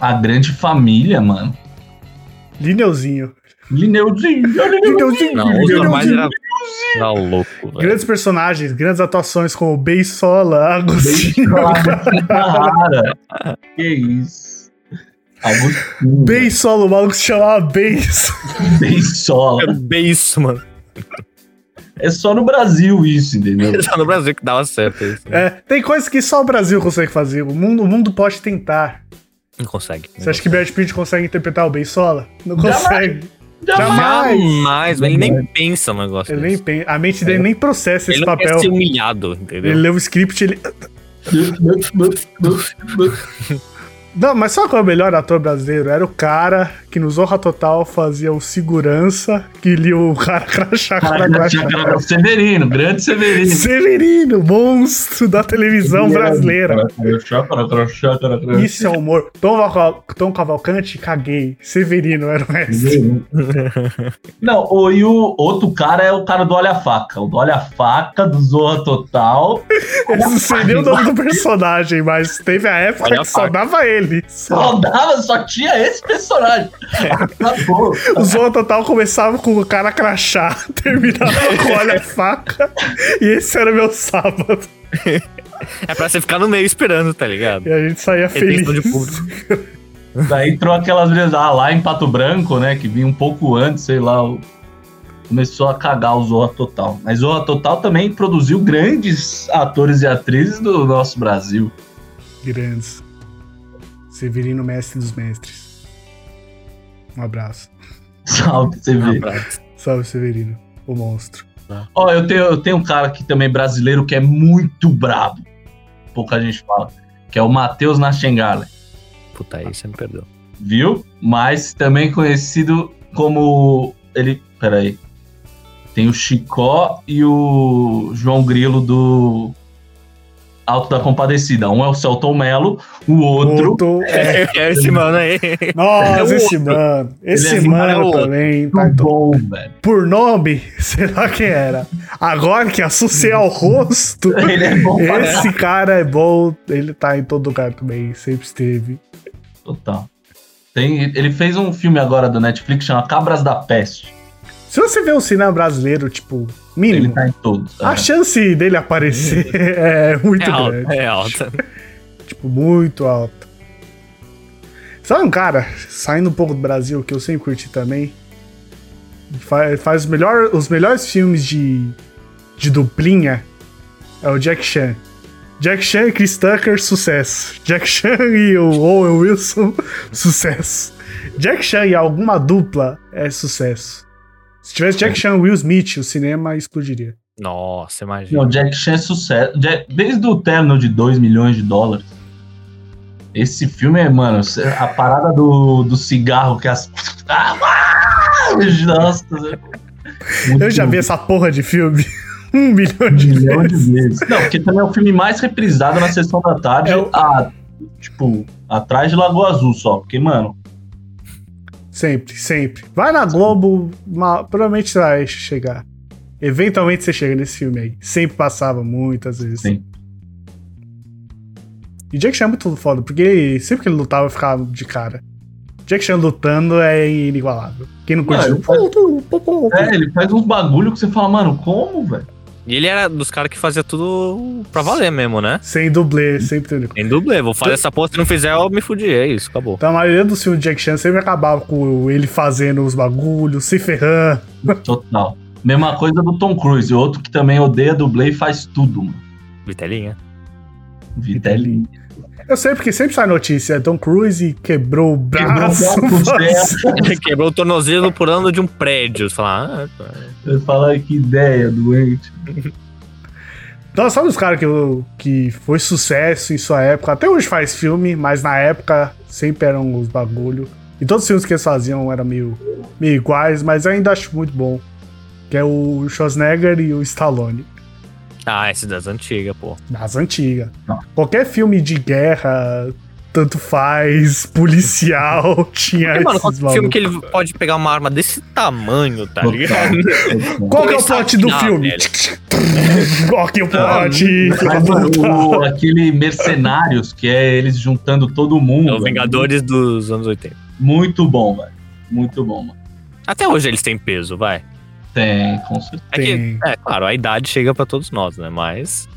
A grande família, mano. Lineuzinho. Lineuzinho, Lineuzinho. Não, os normais Lineuzinho. era, era louco, velho. Grandes personagens, grandes atuações como Beisola, Agostinho. Cara, que isso. Agostinho. Beisola, o maluco se chamava Beis. Só. É bem isso, mano. É só no Brasil isso, entendeu? Só no Brasil que dava certo isso. É, tem coisas que só o Brasil consegue fazer. O mundo, o mundo pode tentar. Não consegue. Você acha que Brad Pitt consegue interpretar o Beisola? Não consegue. Jamais. Jamais. Ele nem pensa no negócio. Ele nem pensa, a mente dele nem processa Ele esse não quer papel. ser humilhado, entendeu? Ele lê o script, ele. Não, mas sabe qual é o melhor ator brasileiro? Era o cara que no Zorra Total fazia o segurança que lia o cara crachá com a crachá. Severino, grande Severino. Severino, monstro da televisão brasileira. Isso é humor. Tom, Tom Cavalcante, caguei. Severino era o mestre. Não, o, e o outro cara é o cara do Olha a Faca. O do Olha a Faca, do Zorra Total. Esse não seria o nome do personagem, mas teve a época Olha a que só dava ele. Só. Só dava, só tinha esse personagem. Acabou. O Zorra Total começava com o cara crachá, terminava com olha a faca, e esse era meu sábado. É pra você ficar no meio esperando, tá ligado? E a gente saía feliz. De público. Daí entrou aquelas vezes ah, lá em Pato Branco, né? Que vinha um pouco antes, sei lá. o- Começou a cagar o Zorra Total. Mas Zorra Total também produziu grandes atores e atrizes do nosso Brasil. Grandes. Severino, mestre dos mestres. Um abraço. Salve, você vê. Salve, Severino, o monstro. Ó, eu tenho, eu tenho um cara aqui também brasileiro que é muito brabo. Pouca gente fala. Que é o Matheus Nachengale. Puta aí, você me perdoa. Viu? Mas também conhecido como. Ele. Peraí. Tem o Chicó e o João Grilo do Alto da Compadecida. Um é o Celton Mello, o outro. Outro- é. É esse mano aí. Nossa, É esse mano. Esse é mano muito também. Tá, Muito bom, velho. por nome, será que era? Agora que associei ao rosto. Ele é bom pra Esse cara é bom, ele tá em todo lugar também, sempre esteve. Total. Tem, ele fez um filme agora do Netflix chama Cabras da Peste. Se você vê um cinema brasileiro, tipo, Ele mínimo, tá em todos. a é. chance dele aparecer é muito É alta, grande. é alta. Tipo, muito alta. Sabe um cara, saindo um pouco do Brasil, que eu sempre curti também? Faz, faz os, melhor, os melhores filmes de, de duplinha. É o Jack Chan. Jack Chan e Chris Tucker, sucesso. Jack Chan e o Owen Wilson, sucesso. Jack Chan e alguma dupla é sucesso. Se tivesse Jack Chan e Will Smith, o cinema explodiria. Nossa, imagina. Não, Jack Chan é sucesso. Jack- desde o término de 2 milhões de dólares. Esse filme é, mano, a parada do, do cigarro que as. Ah, nossa! Eu já vi essa porra de filme um milhão de milhão de vezes. vezes. Não, porque também é o filme mais reprisado na sessão da tarde, É o- a- tipo, atrás de Lagoa Azul só. Porque, mano, Sempre, sempre. Vai na Globo, uma- provavelmente vai chegar. Eventualmente você chega nesse filme aí. Sempre passava, muitas vezes. Sim. E Jack Chan é muito foda, porque sempre que ele lutava eu ficava de cara. Jack Chan lutando é inigualável. Quem não curte. Mano, é, ele faz uns bagulho que você fala, mano, como, velho? E ele era dos caras que fazia tudo pra valer mesmo, né? Sem dublê, sempre tem Em dublê. Vou fazer essa porra, se não fizer, eu me fudi. É isso, acabou. Então a maioria dos filmes de Jack Chan sempre acabava com ele fazendo os bagulhos, se ferrando. Total. Mesma coisa do Tom Cruise, outro que também odeia dublê e faz tudo, mano. Vitelinha. Vitelli. Eu sei porque sempre sai notícia. Tom Cruise quebrou o Quebrou o braço. braço, quebrou o tornozelo pulando de um prédio. Você fala, ah. Você fala que ideia, doente. Então, sabe os caras que, que foi sucesso em sua época? Até hoje faz filme, mas na época sempre eram os bagulho. E todos os filmes que eles faziam eram meio, meio iguais, mas eu ainda acho muito bom. Que é o Schwarzenegger e o Stallone. Ah, esse das antigas, pô. Das antigas. Não. Qualquer filme de guerra, tanto faz, policial, tinha Porque, mano, esses filme que ele pode pegar uma arma desse tamanho, tá ligado? Qual que é o plot do filme? Qual que é o plot? Aquele Mercenários, que é eles juntando todo mundo. É o velho. Vingadores dos anos 80. Muito bom, velho. Muito bom, mano. Até hoje eles têm peso, vai. Tem, com certeza. É que, é claro, a idade chega pra todos nós, né? Mas.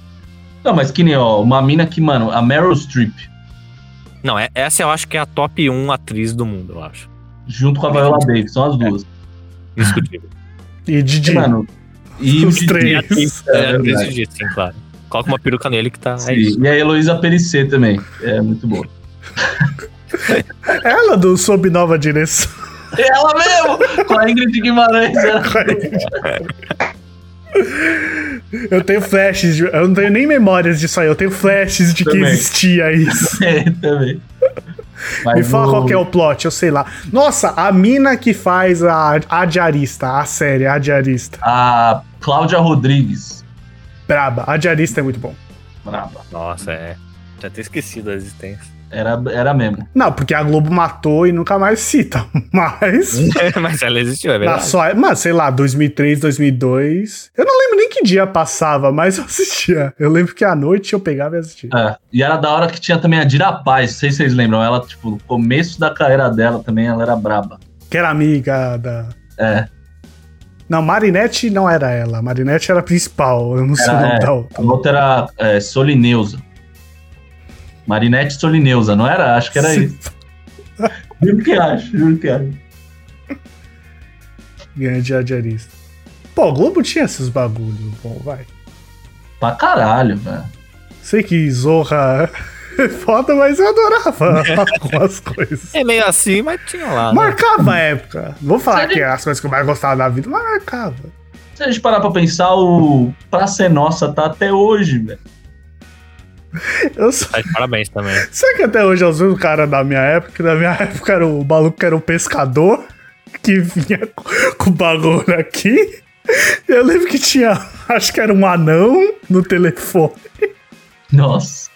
Não, mas que nem, ó, uma mina que, mano, a Meryl Streep, Não, é- essa eu acho que é a top 1 atriz do mundo, eu acho. junto com a Viola Davis, são as duas. Indiscutível. E Didi. Mano, e Os Didi, três. É, É, desse jeito, sim, claro. Coloca uma peruca nele que tá. Sim, É isso. E a Heloísa Perissé também. É muito boa. Ela do Sob Nova Direção. Ela mesmo! Com a Ingrid Guimarães. Eu tenho flashes, de- eu não tenho nem memórias disso aí, eu tenho flashes de que Também. existia isso. É, também. Mas Me fala o- qual que é o plot, eu sei lá. Nossa, a mina que faz a, a diarista, a série, a diarista. A Cláudia Rodrigues. Braba, a diarista é muito bom. Braba. Nossa, é. Já até esquecido a existência. Era, era mesmo. Não, porque a Globo matou e nunca mais cita. Mas. Mas ela existiu, é Na verdade. sua, mas sei lá, 2003, 2002. Eu não lembro nem que dia passava, mas eu assistia. Eu lembro que à noite eu pegava e assistia. É. E era da hora que tinha também a Dira Paz. Não sei se vocês lembram. Ela, tipo, no começo da carreira dela também, ela era braba. Que era amiga da. É. Não, Marinette não era ela. Marinette era a principal. Eu não sei o nome é. da A outra. outra era é, Solineusa. Marinette Solineusa, não era? Acho que era Sim. isso. Juro que acho, juro que acho. Grande radialista. Pô, o Globo tinha esses bagulho. Bom, vai. Pra caralho, velho. Sei que Zorra é foda, mas eu adorava algumas coisas. É meio assim, mas tinha lá. né? Marcava a época. Não Vou falar Sério? que é as coisas que eu mais gostava da vida, mas marcava. Se a gente parar pra pensar, o Praça é Nossa tá até hoje, velho. Eu só... Tá de parabéns também. Sabe que até hoje eu sou o cara da minha época? Que na minha época era o maluco que era um pescador que vinha com, o bagulho aqui. Eu lembro que tinha, acho que era um anão no telefone. Nossa.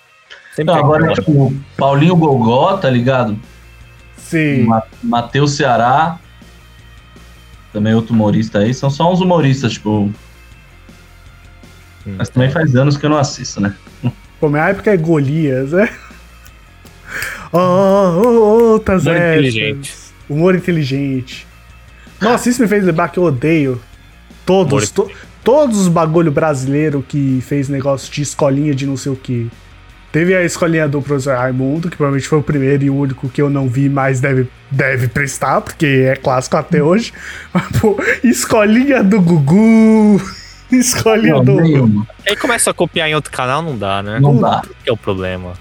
Sempre Então, tem agora, que- tipo, Paulinho Gogó, tá ligado? Sim. Ma Matheus Ceará. Também outro humorista aí. São só uns humoristas, tipo. Hum. Mas também faz anos que eu não assisto, né? Minha época é Golias, né? Oh, oh, outras Humor épocas. inteligente. Humor inteligente. Nossa, isso me fez lembrar que eu odeio todos, to- todos os bagulho brasileiro que fez negócio de escolinha de não sei o que. Teve a escolinha do professor Raimundo, que provavelmente foi o primeiro e o único que eu não vi, mas deve, deve prestar, porque é clássico até hoje. Mas, pô, escolinha do Gugu, escolinha Não, do. nenhuma. Aí começa a copiar em outro canal, não dá, né? Não dá. Que é o problema.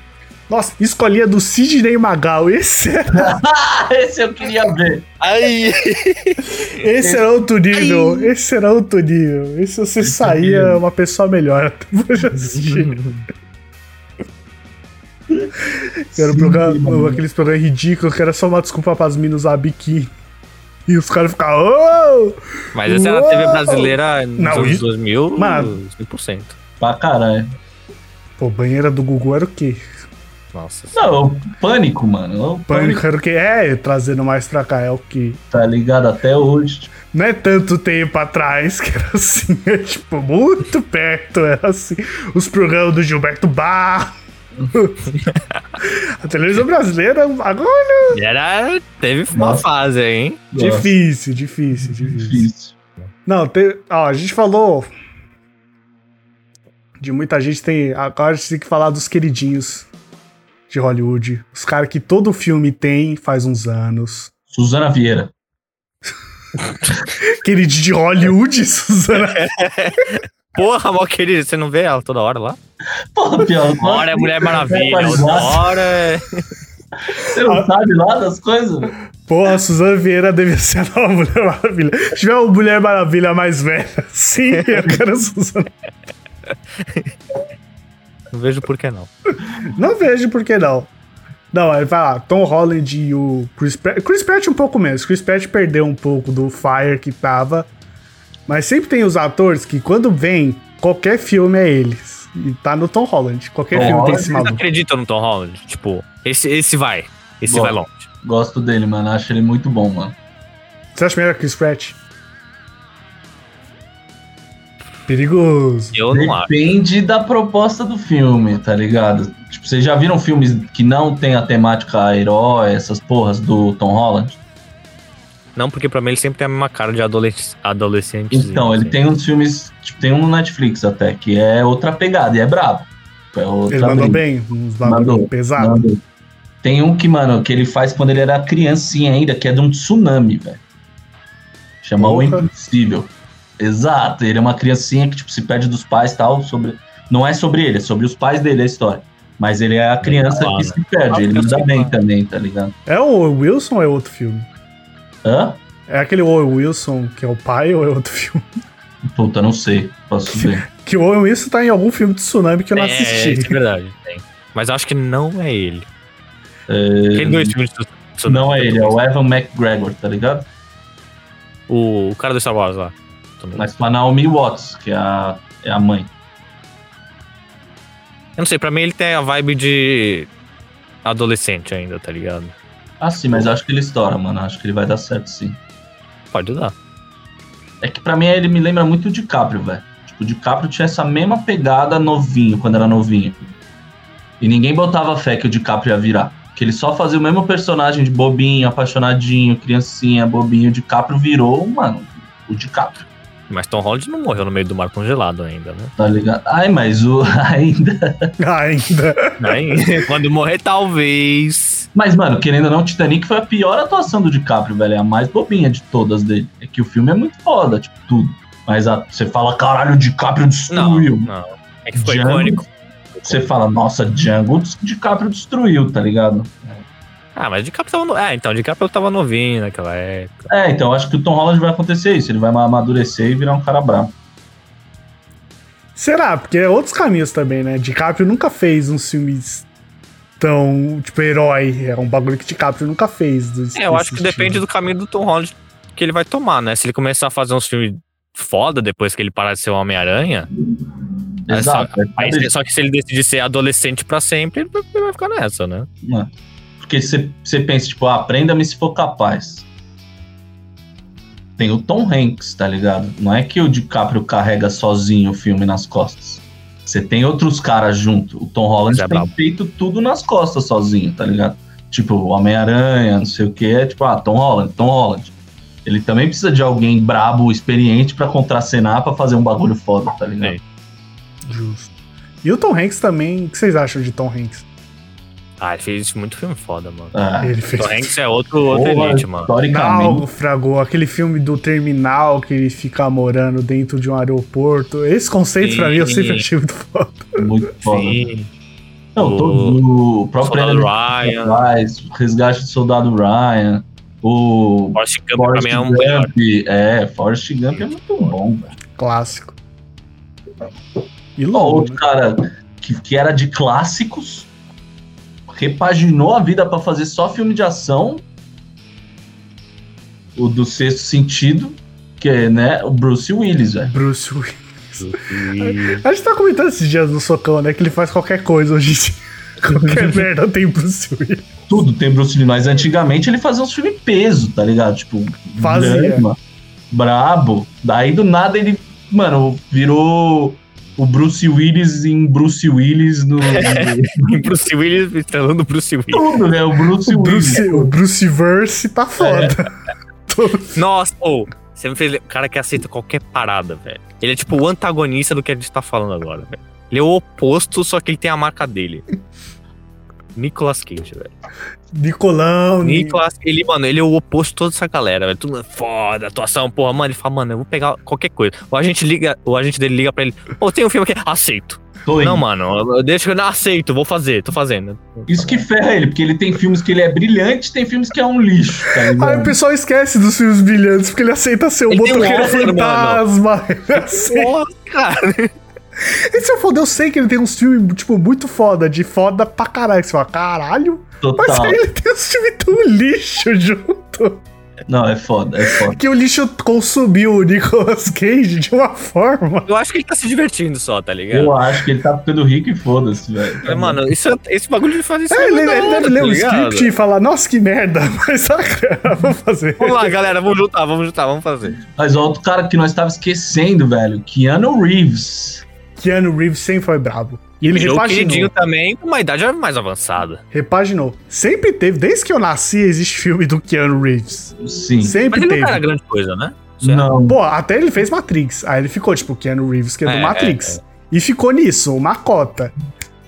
Nossa, escolinha do Sidney Magal. Esse era, Ah, esse eu queria ver. Aí! esse era outro nível. Esse era outro nível. Esse você Esse saía nível. uma pessoa melhor. Era um programa, aqueles programas ridículos que era só uma desculpa pras minas usar biquíni. E os caras ficavam. Oh! Mas essa era a TV brasileira nos Não, anos isso- 2000, Mano. 100%. Pra caralho. Pô, banheira do Gugu era o quê? Nossa. Não, o pânico, mano. O Pânico era o quê? É, trazendo mais pra cá, é o quê? tá ligado até hoje. tipo, Não é tanto tempo atrás que era assim, é tipo, muito perto, era assim. Os programas do Gilberto Bar. a televisão brasileira bagulho E Era. Teve uma Nossa. fase aí, hein? difícil, difícil, difícil. Difícil. Não, tem, ó, a gente falou de muita gente, tem. Agora a gente tem que falar dos queridinhos de Hollywood. Os caras que todo filme tem faz uns anos. Suzana Vieira. Queridinho de Hollywood, Suzana. Porra, mal querido, você não vê ela toda hora lá? Porra, pior. Uma hora é Mulher Maravilha, Rapaz, outra hora é. Você não sabe lá das coisas? Porra, a Suzana Vieira devia ser a nova Mulher Maravilha. Se tiver uma Mulher Maravilha mais velha, sim, eu quero a Suzana. Não vejo por que não. Não vejo por que não. Não, vai lá, Tom Holland e o Chris Pratt. Chris Pratt um pouco menos. Chris Pratt perdeu um pouco do fire que tava. Mas sempre tem os atores que quando vem, qualquer filme é eles. E tá no Tom Holland. Qualquer Tom filme tem Holland, esse Vocês maluco. acreditam no Tom Holland? Tipo, esse, esse vai. Esse Bom. vai longe. Gosto dele, mano. Acho ele muito bom, mano. Você acha melhor que Chris Pratt? Perigoso. Eu não acho. Depende da proposta do filme, tá ligado? Tipo, vocês já viram filmes que não tem a temática herói, essas porras do Tom Holland? Não, porque pra mim ele sempre tem a mesma cara de adolescente. adolescente Então, ele tem uns filmes, tipo, tem um no Netflix até, que é outra pegada, e é brabo. É outra Ele mandou briga. bem, uns Mandou, pesado. Mandou. Tem um que, mano, que ele faz quando ele era criancinha ainda, que é de um tsunami, velho. Chama O Porra. Impossível. Exato, ele é uma criancinha que, tipo, se perde dos pais e tal, sobre... Não é sobre ele, é sobre os pais dele a história. Mas ele é a criança Claro. que se perde, ele Ah, eu manda sei, bem também, tá ligado? É o Wilson ou é outro filme? Hã? É aquele Owen Wilson que é o pai ou é outro filme? Puta, não sei, posso ver. Que o Owen Wilson tá em algum filme de tsunami que eu não é, assisti. é verdade. Tem. Mas acho que não é ele. É, Tem dois filmes de tsunami. Não é ele, é o Evan McGregor, tá ligado? O, o cara do Star Wars lá. Mas com a Naomi Watts, que é a, é a mãe. Eu não sei, pra mim ele tem a vibe de adolescente ainda, tá ligado? Ah, sim, mas acho que ele estoura, mano. Acho que ele vai dar certo, sim. Pode dar. É que pra mim ele me lembra muito o DiCaprio, velho. Tipo, o DiCaprio tinha essa mesma pegada novinho, quando era novinho. E ninguém botava fé que o DiCaprio ia virar. Que ele só fazia o mesmo personagem de bobinho, apaixonadinho, criancinha, bobinho. O DiCaprio virou, mano, o DiCaprio, Mas Tom Holland não morreu no meio do mar congelado ainda, né? tá ligado? Ai, mas o ainda. Ainda. Aí, Quando morrer, talvez. Mas, mano, querendo ou não, Titanic foi a pior atuação do DiCaprio, velho. É a mais bobinha de todas dele. É que o filme é muito foda, tipo, tudo. Mas a- você fala, caralho, o DiCaprio Não, destruiu. não. É que ficou Django. icônico. Você fala, nossa, Django, o DiCaprio destruiu, tá ligado? Ah, mas DiCaprio tava no... É, então, DiCaprio tava novinho naquela época. É, então eu acho que o Tom Holland vai acontecer isso. Ele vai amadurecer e virar um cara brabo. Será? Porque é outros caminhos também, né? DiCaprio nunca fez uns filmes tão, tipo, herói. É um bagulho que DiCaprio nunca fez. do- É, eu acho que desse depende estilo. do caminho do Tom Holland que ele vai tomar, né? Se ele começar a fazer uns filmes foda depois que ele parar de ser o Homem-Aranha, É Exato. é aí, só que se ele decidir ser adolescente pra sempre, ele vai- ele vai ficar nessa, né? Mano, Porque você pensa, tipo, ah, aprenda-me se for capaz. Tem o Tom Hanks, tá ligado? Não é que o DiCaprio carrega sozinho o filme nas costas. Você tem outros caras junto. O Tom Holland é tem brabo. feito tudo nas costas sozinho, tá ligado? Tipo, o Homem-Aranha, não sei o que, é tipo, ah, Tom Holland, Tom Holland. Ele também precisa de alguém brabo, experiente pra contracenar, pra fazer um bagulho foda, tá ligado? É. Justo. E o Tom Hanks também, o que vocês acham de Tom Hanks? Ah, ele fez muito filme foda, mano. É. Ele fez. Tom Hanks é outro, outro Porra, elite, mano. Náufrago, aquele filme do terminal que ele fica morando dentro de um aeroporto. Esse conceito pra mim eu sempre Sim. achei muito foda. muito foda. Sim. Não, O todo o próprio Soldado Ryan. Atrás, o Resgate do Soldado Ryan, o Forrest Gump pra Forrest mim é um melhor. Gump. É, Forrest Gump é muito bom, velho. Clássico. E logo, Outro né? cara que, que era de clássicos, repaginou a vida pra fazer só filme de ação. O do Sexto Sentido, que é, né, o Bruce Willis, velho. Bruce Willis. A gente tá comentando esses dias no Socão, né? Que ele faz qualquer coisa hoje em dia. Qualquer merda tem Bruce Willis. Tudo tem Bruce Willis, mas antigamente ele fazia uns filmes peso, tá ligado? Tipo, Fazia. drama, brabo. Daí do nada ele, mano, virou o Bruce Willis em Bruce Willis no. no- Bruce Willis estrelando Bruce Willis. tudo, né? O Bruce O Willis. Bruce, o Bruce Verse tá foda. Todo- Nossa, ô, você me fez. O cara que aceita qualquer parada, velho. Ele é tipo o antagonista do que a gente tá falando agora, velho. Ele é o oposto, só que ele tem a marca dele. Nicolas Cage, velho. Nicolão. Ni- Nicolas, ele, mano, ele é o oposto de toda essa galera, velho. Tudo é foda, atuação, porra, mano. Ele fala, mano, eu vou pegar qualquer coisa. O agente liga, o agente dele liga pra ele, ô, tem um filme aqui, aceito. Tô indo. Não, mano, deixa eu não aceito, vou fazer, tô fazendo. Isso que ferra ele, porque ele tem filmes que ele é brilhante, tem filmes que é um lixo, tá Aí o pessoal esquece dos filmes brilhantes, porque ele aceita ser o Ele tem um motoqueiro Oscar, fantasma. Ele aceita. Porra, cara. E se eu for, eu sei que ele tem uns filmes, tipo, muito foda, de foda pra caralho. Você fala, caralho, mas Total. aí ele tem uns filmes tão lixo junto. Não, é foda, é foda. Que o lixo consumiu o Nicolas Cage de uma forma. Eu acho que ele tá se divertindo só, tá ligado? Eu acho que ele tá ficando rico e foda-se, velho. Mas, Mano, isso, é- esse bagulho de fazer isso É, ele, é ele hora, deve ler tá o ligado? script e falar, nossa, que merda, mas saca, vou fazer. Vamos lá, galera, vamos juntar, vamos juntar, vamos fazer. Mas ó, outro cara que nós tava esquecendo, velho, Keanu Reeves. Keanu Reeves sempre foi brabo. E ele queridinho repaginou. também, com uma idade mais avançada. Repaginou. Sempre teve, desde que eu nasci, existe filme do Keanu Reeves. Sim. Sempre Mas ele teve. não era grande coisa, né? Certo. Não. Pô, até ele fez Matrix. Aí ele ficou, tipo, Keanu Reeves, que é do É, Matrix. E ficou nisso, uma cota.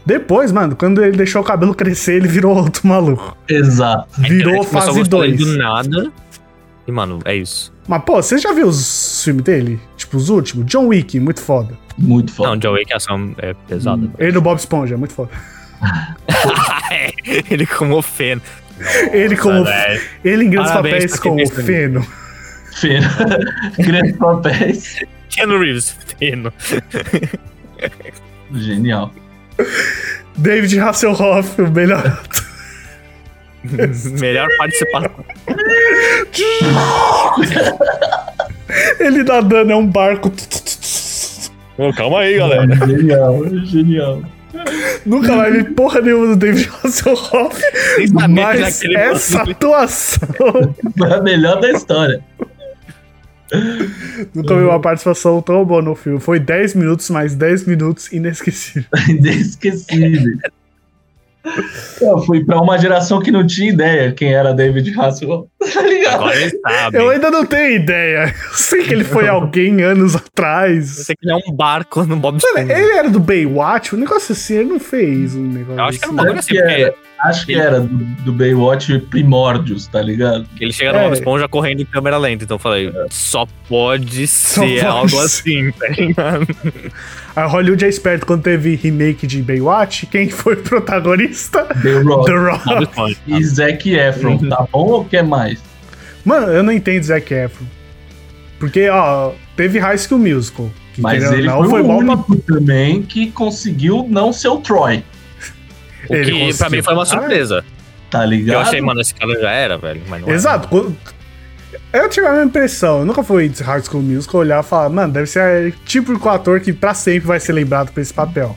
Depois, mano, quando ele deixou o cabelo crescer, ele virou outro maluco. Exato. Virou fase gostar dele 2. Do nada. E, mano, é isso. Mas, pô, você já viu os filmes dele? Tipo, os últimos? John Wick, muito foda. Muito foda. Não, John Wick a ação é pesada. Ele no Bob Esponja, muito foda. ele como feno. ele como. Ele em grandes Parabéns papéis fez isso. Feno. Feira. Grandes papéis. Keanu Reeves, feno. Genial. David Hasselhoff, o melhor. Melhor participação. Ele nadando é um barco. Calma aí, galera. Genial, genial. Nunca vai ver porra nenhuma do David Hasselhoff. Mas essa atuação. Foi a melhor da história. Nunca vi uma participação tão boa no filme. Foi 10 minutos, mais 10 minutos inesquecível. Inesquecível. Pô, Fui pra uma geração que não tinha ideia quem era David Hasselhoff. Tá ligado? Agora ele sabe. Eu ainda não tenho ideia. Eu sei que ele foi alguém anos atrás. Você que é um barco no Bob Mano, ele era do Baywatch, um negócio assim, ele não fez um negócio Eu acho que era um assim. bagulho assim, porque acho que era do, do Baywatch Primórdios, tá ligado? ele chega no É. Bob Esponja correndo em câmera lenta. Então eu falei, só pode Só ser pode algo assim, tá ligado? A Hollywood é esperto quando teve remake de Baywatch. Quem foi o protagonista? The Rock The Rock. Bob Esponja. e Zac Efron. Tá bom ou quer mais? Mano, eu não entendo Zac Efron. Porque, ó, teve High School Musical. Que, Mas ele não, foi, o bom pra- único também que conseguiu não ser o Troy, O Ele que conseguiu. pra mim foi uma surpresa. tá ligado? Eu achei, mano, esse cara já era, velho. Mas não era. Exato. quando- Eu tive a mesma impressão. Eu nunca fui de High School Musical olhar e falar, mano, deve ser tipo o ator que pra sempre vai ser lembrado por esse papel.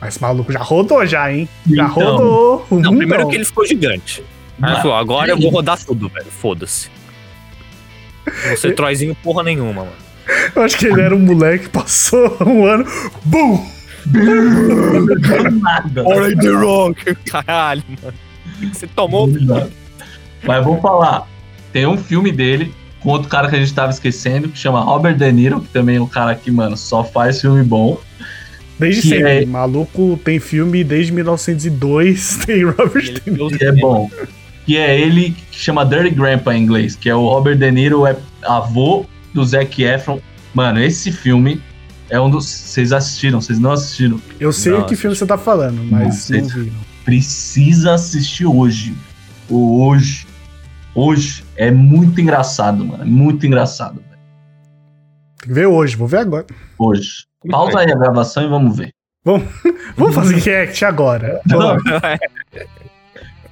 Mas esse maluco já rodou já, hein? Já Então. rodou. o Não, mundão. primeiro que ele ficou gigante. Aí ele falou, agora eu vou rodar tudo, velho. Foda-se. Ser Troyzinho porra nenhuma, mano. Eu acho que ele era um moleque, passou um ano, BUM! Olha The Rock. Caralho, mano. Você tomou, filho? Mas vou falar, tem um filme dele com outro cara que a gente tava esquecendo, que chama Robert De Niro, que também é um cara que, mano, só faz filme bom. Desde Que sempre. é- Maluco tem filme desde 1902, tem Robert De Niro. que é bom. Que é ele que chama Dirty Grandpa em inglês, que é o Robert De Niro, é avô do Zac Efron. Mano, esse filme é um dos. Vocês assistiram, vocês não assistiram. Eu sei Nossa. que filme você tá falando, mas Não, não vi. não. Precisa assistir hoje. Hoje. Hoje. É muito engraçado, mano. É muito engraçado. velho. Tem que ver hoje, vou ver agora. Hoje. Pausa aí a gravação e vamos ver. Vamos fazer react agora. Vamos.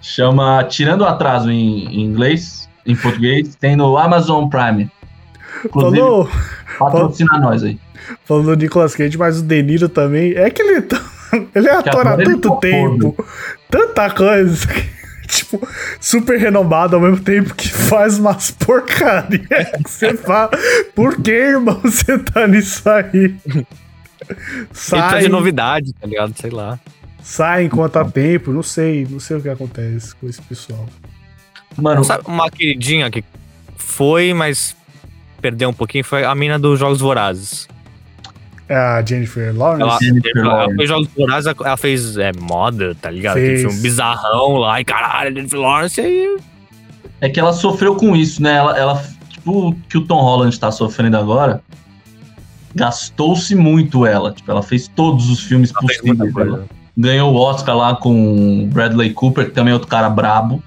Chama Tirando o Atraso em, em inglês, em português, tem no Amazon Prime. Inclusive, Falou, patrocina nós aí. Falou do Nicolas Cage, mas o De Niro também. É que ele, tá- ele é ator há ele tanto tempo, tanta coisa. Tipo, super renomado ao mesmo tempo que faz umas porcarias que você fala. Por que, irmão, você tá nisso aí? Sai, trazer novidade, tá ligado? Sei lá. sai enquanto há tempo, não sei, não sei o que acontece com esse pessoal. Mano, Sabe, uma queridinha que foi, mas perdeu um pouquinho, foi a mina dos Jogos Vorazes. É a Jennifer Lawrence. Ela, Jennifer ela Lawrence. fez Jogos Vorazes, ela fez é, moda, tá ligado? Fez. Aquele filme bizarrão lá, e caralho, Jennifer Lawrence, aí é que ela sofreu com isso, né? Ela, ela tipo, o que o Tom Holland tá sofrendo agora, gastou-se muito ela. Tipo, ela fez todos os filmes ela possíveis. Coisa. ganhou o Oscar lá com Bradley Cooper, que também é outro cara brabo.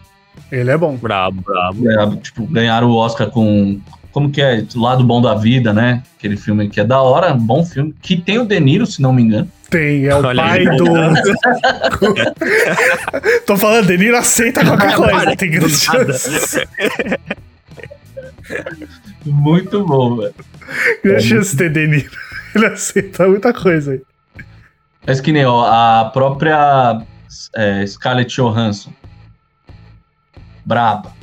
Ele é bom. Brabo, brabo. É, tipo, ganharam o Oscar com. Como que é? Lado Bom da Vida, né? Aquele filme que é da hora, bom filme. Que tem o De Niro, se não me engano. Tem, é o Olha pai aí. do. Tô falando, De Niro aceita qualquer coisa. Tem grandes Nada. chances. Muito bom, velho. Grande chance de ter De Niro. Ele aceita muita coisa aí. Mas que nem, ó, a própria é, Scarlett Johansson. Braba.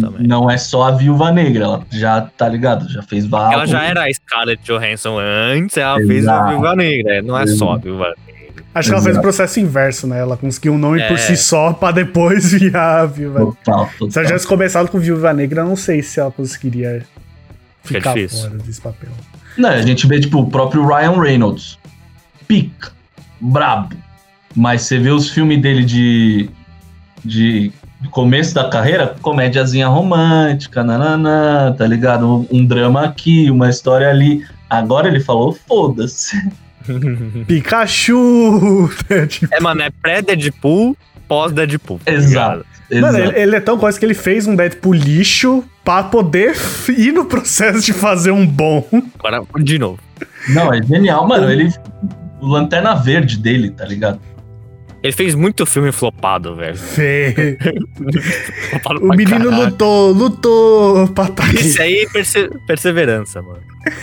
Também. Não é só a Viúva Negra, ela já tá ligado, já fez vários. Ela já era a Scarlett Johansson antes, ela fez Exato. a Viúva Negra. Não é só a Viúva Negra. Acho que ela fez o processo inverso, né? Ela conseguiu um nome por É. si só pra depois virar a Viúva Total, Se ela total. tivesse começado com Viúva Negra, eu não sei se ela conseguiria Fica ficar difícil. fora desse papel. Não, a gente vê, tipo, o próprio Ryan Reynolds. Pica. Brabo. Mas você vê os filmes dele de. de do começo da carreira, comédiazinha romântica, nananã, tá ligado? Um, um drama aqui, uma história ali. Agora ele falou, foda-se. Pikachu! É, tipo, É, mano, é pré-Deadpool, pós-Deadpool. tá Exato. Mano, exato. ele, ele é tão coisa que ele fez um Deadpool lixo pra poder ir no processo de fazer um bom. Agora, de novo. Não, é genial, mano. Ele. O lanterna verde dele, tá ligado? Ele fez muito filme flopado, velho. Flopado O menino caralho. lutou, lutou pra tá aqui. Isso aí é perse- perseverança, mano.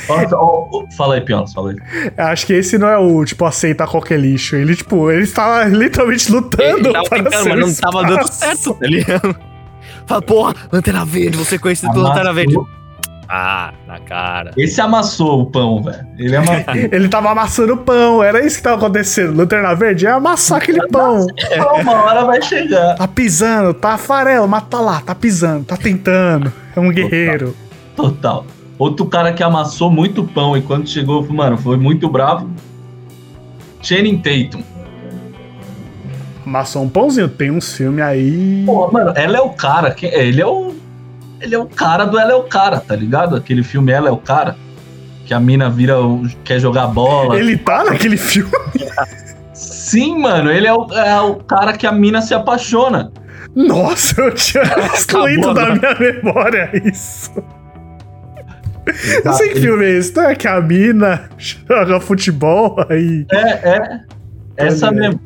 Nossa, fala aí, Pionas, fala aí. Acho que esse não é o, tipo, aceitar qualquer lixo. Ele, tipo, ele estava literalmente lutando Ele tava para tentando, ser mas não tava dando certo, tá ligado? Fala, porra, Lanterna Verde, você conhecido pelo Lanterna Verde. Ah, na cara. Esse amassou o pão, velho. Ele amassou. Ele tava amassando pão, era isso que tava acontecendo. Lanterna Verde ia amassar aquele pão. Uma hora vai chegar. Tá pisando, tá farelo, mas tá lá, tá pisando, tá tentando. É um guerreiro. Total. Outro cara que amassou muito pão e quando chegou, mano, foi muito bravo. Channing Tatum. Amassou um pãozinho. Tem uns filmes aí. Pô, mano, ela é o cara. que- Ele é o. Ele é o cara do Ela é o cara, tá ligado? Aquele filme Ela é o cara. Que a mina vira. quer jogar bola. Ele tá naquele filme. Sim, mano, ele é o, é o cara que a mina se apaixona. Nossa, eu tinha excluído da minha memória isso. Não sei que filme é esse, não é que a mina joga futebol aí. É, é. Essa mesmo.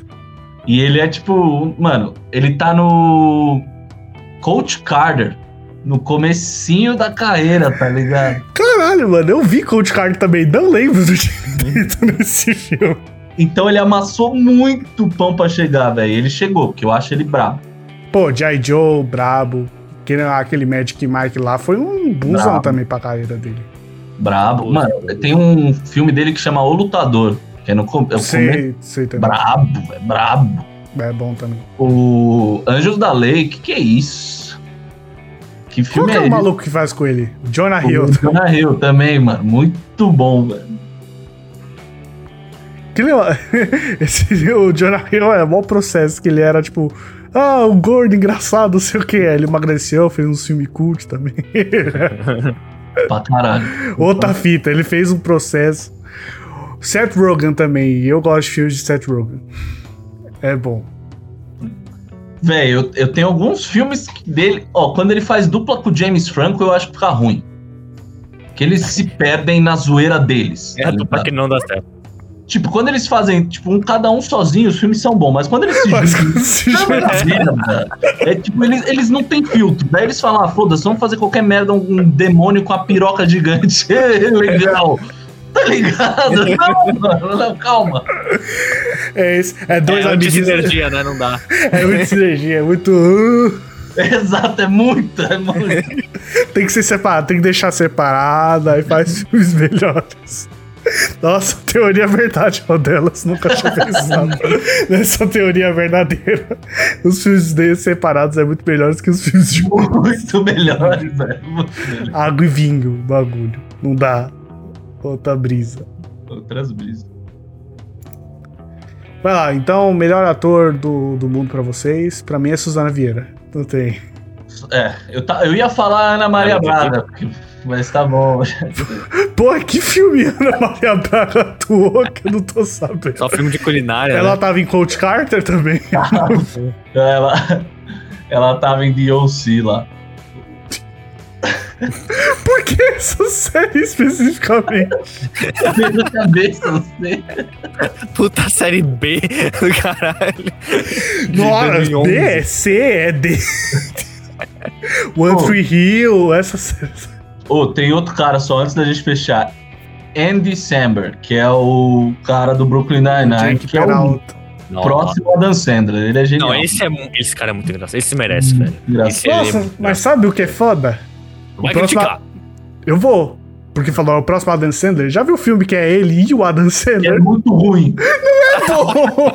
E ele é tipo, mano, ele tá no Coach Carter, no comecinho da carreira, tá ligado? Caralho, mano, eu vi Coach Carter também, não lembro do direito nesse filme. Então ele amassou muito pão pra chegar, velho. Ele chegou, porque eu acho ele brabo. Pô, G.I. Joe, brabo. Aquele, aquele Magic Mike lá foi um busão Brabo. também pra carreira dele. Brabo. Mano, tem um filme dele que chama O Lutador, que é no com- é. Sei, sei também. Brabo, é brabo. É bom também. O Anjos da Lei, que que é isso? Que Qual filme que é o esse? maluco que faz com ele? Jonah Hill. O Jonah Hill também, mano. Muito bom, velho. Que legal. Esse, o Jonah Hill é mó processo, que ele era tipo, ah, um gordo engraçado, não sei o que. Ele emagreceu, fez um filme cult também. Pra caralho. Outra fita, ele fez um processo. Seth Rogen também, eu gosto de filmes de Seth Rogen. É bom. Velho, eu, eu tenho alguns filmes que dele. Ó, quando ele faz dupla com o James Franco, eu acho que fica ruim. Que eles se perdem na zoeira deles. É tá a dupla que não dá certo. Tipo, quando eles fazem, tipo, um cada um sozinho, os filmes são bons, mas quando eles se juntam. se É. É tipo, eles, eles não têm filtro. Daí eles falam, ah, foda-se, vamos fazer qualquer merda, um, um demônio com a piroca gigante. Legal. Tá ligado? Não, mano, não, calma. é, esse, é dois é amiguinhos. sinergia, né? Não dá. É muito sinergia, é muito. uh, Exato, é muito, é muito. tem que ser separado, tem que deixar separado, aí faz filmes melhores. Nossa, teoria verdade é uma delas, nunca tinha pensado nessa teoria verdadeira. Os filmes deles separados é muito melhores que os filmes juntos. Muito melhor, velho. Melhor. Água e vinho, bagulho. Não dá. Outra brisa. Outras brisas. Vai lá, então, melhor ator do, do mundo pra vocês. Pra mim é Suzana Vieira. Não tem. É, eu, ta- eu ia falar Ana Maria que- Braga, mas tá bom. Pô, que filme Ana Maria Braga atuou que eu não tô sabendo. Só filme de culinária, Ela né? tava em Coach Carter também. ela, ela tava em DOC lá. Por que essa série especificamente? Na cabeça, não sei. Puta série B do caralho. Nossa, 2011. D é C, é D. One Pô. Tree Hill, essa série. Ô, tem outro cara só antes da gente fechar. Andy Samberg, que é o cara do Brooklyn Nine-Nine, que é o. Não, próximo Adam Sandler. Ele é genial. Não, esse, é, esse cara é muito engraçado. Esse merece, velho. engraçado. Esse é Nossa, muito mas sabe o que é foda? Vai próximo- criticar. Eu vou. Porque falou, o próximo Adam Sandler. Já viu o filme que é ele e o Adam É Sandler? muito ruim. Pô,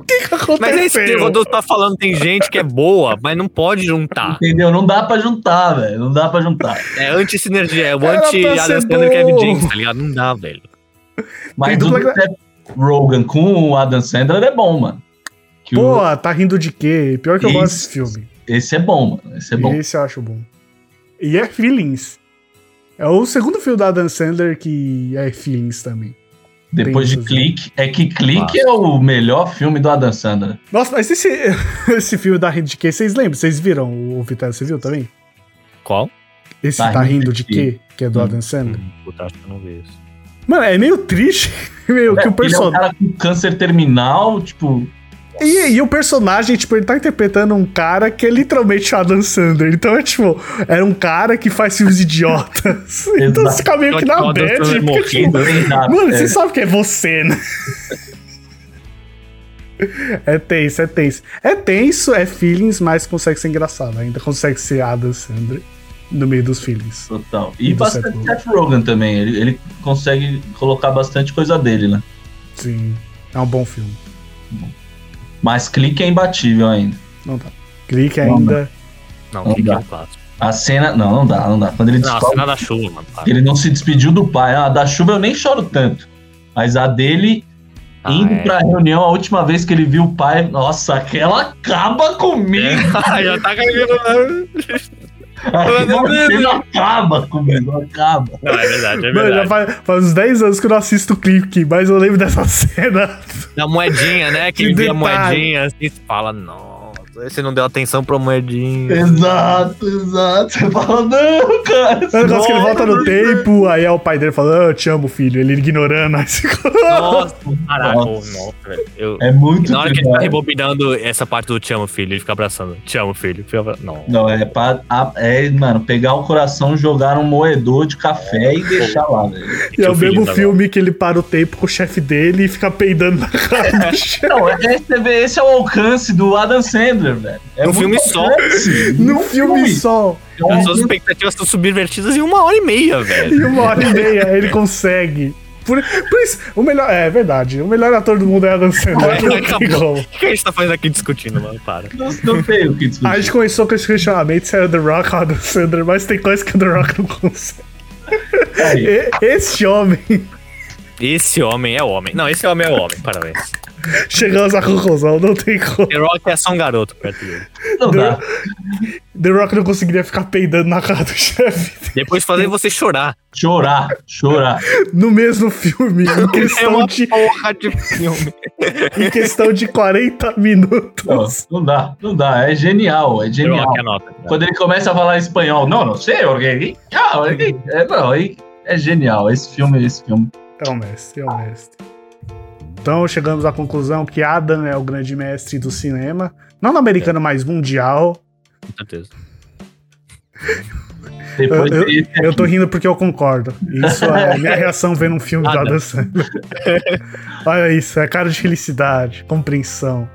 o que que aconteceu? Mas é isso que o Rodolfo tá falando. Tem gente que é boa, mas não pode juntar. Entendeu? Não dá pra juntar, velho. Não dá pra juntar. É anti-sinergia. É o anti-Adam Sandler Kevin bom. James, tá ligado? Não dá, velho. Mas Tem o Seth Rogen com o Adam Sandler é bom, mano. Que Pô, o- tá rindo de quê? Pior que eu gosto desse filme. Esse é bom, mano. Esse é bom. Esse eu acho bom. E é Feelings. É o segundo filme da Adam Sandler que é Feelings também. Depois de Clique. É que Clique é o melhor filme do Adam Sandler. Nossa, mas esse, esse filme da Rindo de Quê? Vocês lembram? Vocês viram o Vitória? Você viu também? Qual? Esse Tá Tá, Rindo Rindo de Quê? Que é do Hum. Adam Sandler. Hum, Puta, acho que eu não vi isso. Mano, é meio triste. Meio que o É, ele é um personagem. cara com câncer terminal, tipo. E, e o personagem, tipo, ele tá interpretando um cara que é literalmente o Adam Sandler. Então é tipo, era um cara que faz filmes idiotas. então você fica meio que na bad. Porque, tipo, morrendo. Exato, Mano, é. você sabe que é você, né? É tenso, é tenso. É tenso, é feelings, mas consegue ser engraçado. Ainda consegue ser Adam Sandler no meio dos feelings. Total. E bastante. Seth Rogen também. Ele, ele consegue colocar bastante coisa dele, né? Sim, é um bom filme. Mas clique é imbatível ainda. Não dá. Clique ainda. Não, Não que dá. é um clássico. A cena. Não, não dá, não dá. Quando ele Não, a cena da chuva, mano. ele não se despediu do pai. A da chuva eu nem choro tanto. Mas a dele Ah, indo é. pra reunião, a última vez que ele viu o pai, nossa, aquela acaba comigo. Já tá caindo. Aquela cena acaba comigo, acaba. Não, é verdade, é Mano, já verdade. faz, faz uns 10 anos que eu não assisto o clique, mas eu lembro dessa cena. Da moedinha, né? Que Que ele vê a moedinha assim e fala, nossa, você não deu atenção pra moedinha. Exato, exato. Você fala, não, cara. É o negócio que ele volta no tempo, aí é o pai dele falando, "Ah, eu te amo, filho. Ele ignorando, aí fica. Nossa, caraca, Nossa. Eu, É muito na hora que ele tá rebobinando essa parte do te amo, filho, ele fica abraçando. Te amo, filho. Não. Não, é pra. a- É, mano, pegar o coração, jogar um moedor de café e deixar lá, velho. E é o mesmo filme que ele para o tempo com o chefe dele e fica peidando na cara do chefe. Não, esse, esse é o alcance do Adam Sandler, velho. É No muito filme só. alcance. No filme só. É um As suas expectativas estão subvertidas em uma hora e meia, velho. Em uma hora e meia ele consegue. Por, por isso, o melhor. É verdade. O melhor ator do mundo é Adam Sandler. Como. O que a gente tá fazendo aqui discutindo, mano? Para. Não, não tem o que discutir. A gente começou com esse questionamento se era The Rock ou Adam Sandler, mas tem coisa que o The Rock não consegue. E- Esse homem, Esse homem é homem. Não, esse homem é homem, parabéns. Chegamos à conclusão, não tem como. The Rock é só um garoto perto dele. não dá. The Rock não conseguiria ficar peidando na cara do chefe Depois fazer você chorar. Chorar, chorar. no mesmo filme, em É questão uma de, porra de filme. em questão de 40 Não, minutos. não dá, não dá. É genial, é The genial. Rock anota. Quando ele começa a falar espanhol, não, não sei, alguém. Ah, alguém. É, não, aí é genial. Esse filme, esse filme. É o mestre, é o mestre. Então chegamos à conclusão que Adam é o grande mestre do cinema. Não no americano, mas mundial. Com certeza. Depois Eu- desse Eu tô rindo porque eu concordo. Isso é minha reação vendo um filme do Ah, Adam. Sandler. Olha isso, é cara de felicidade, compreensão.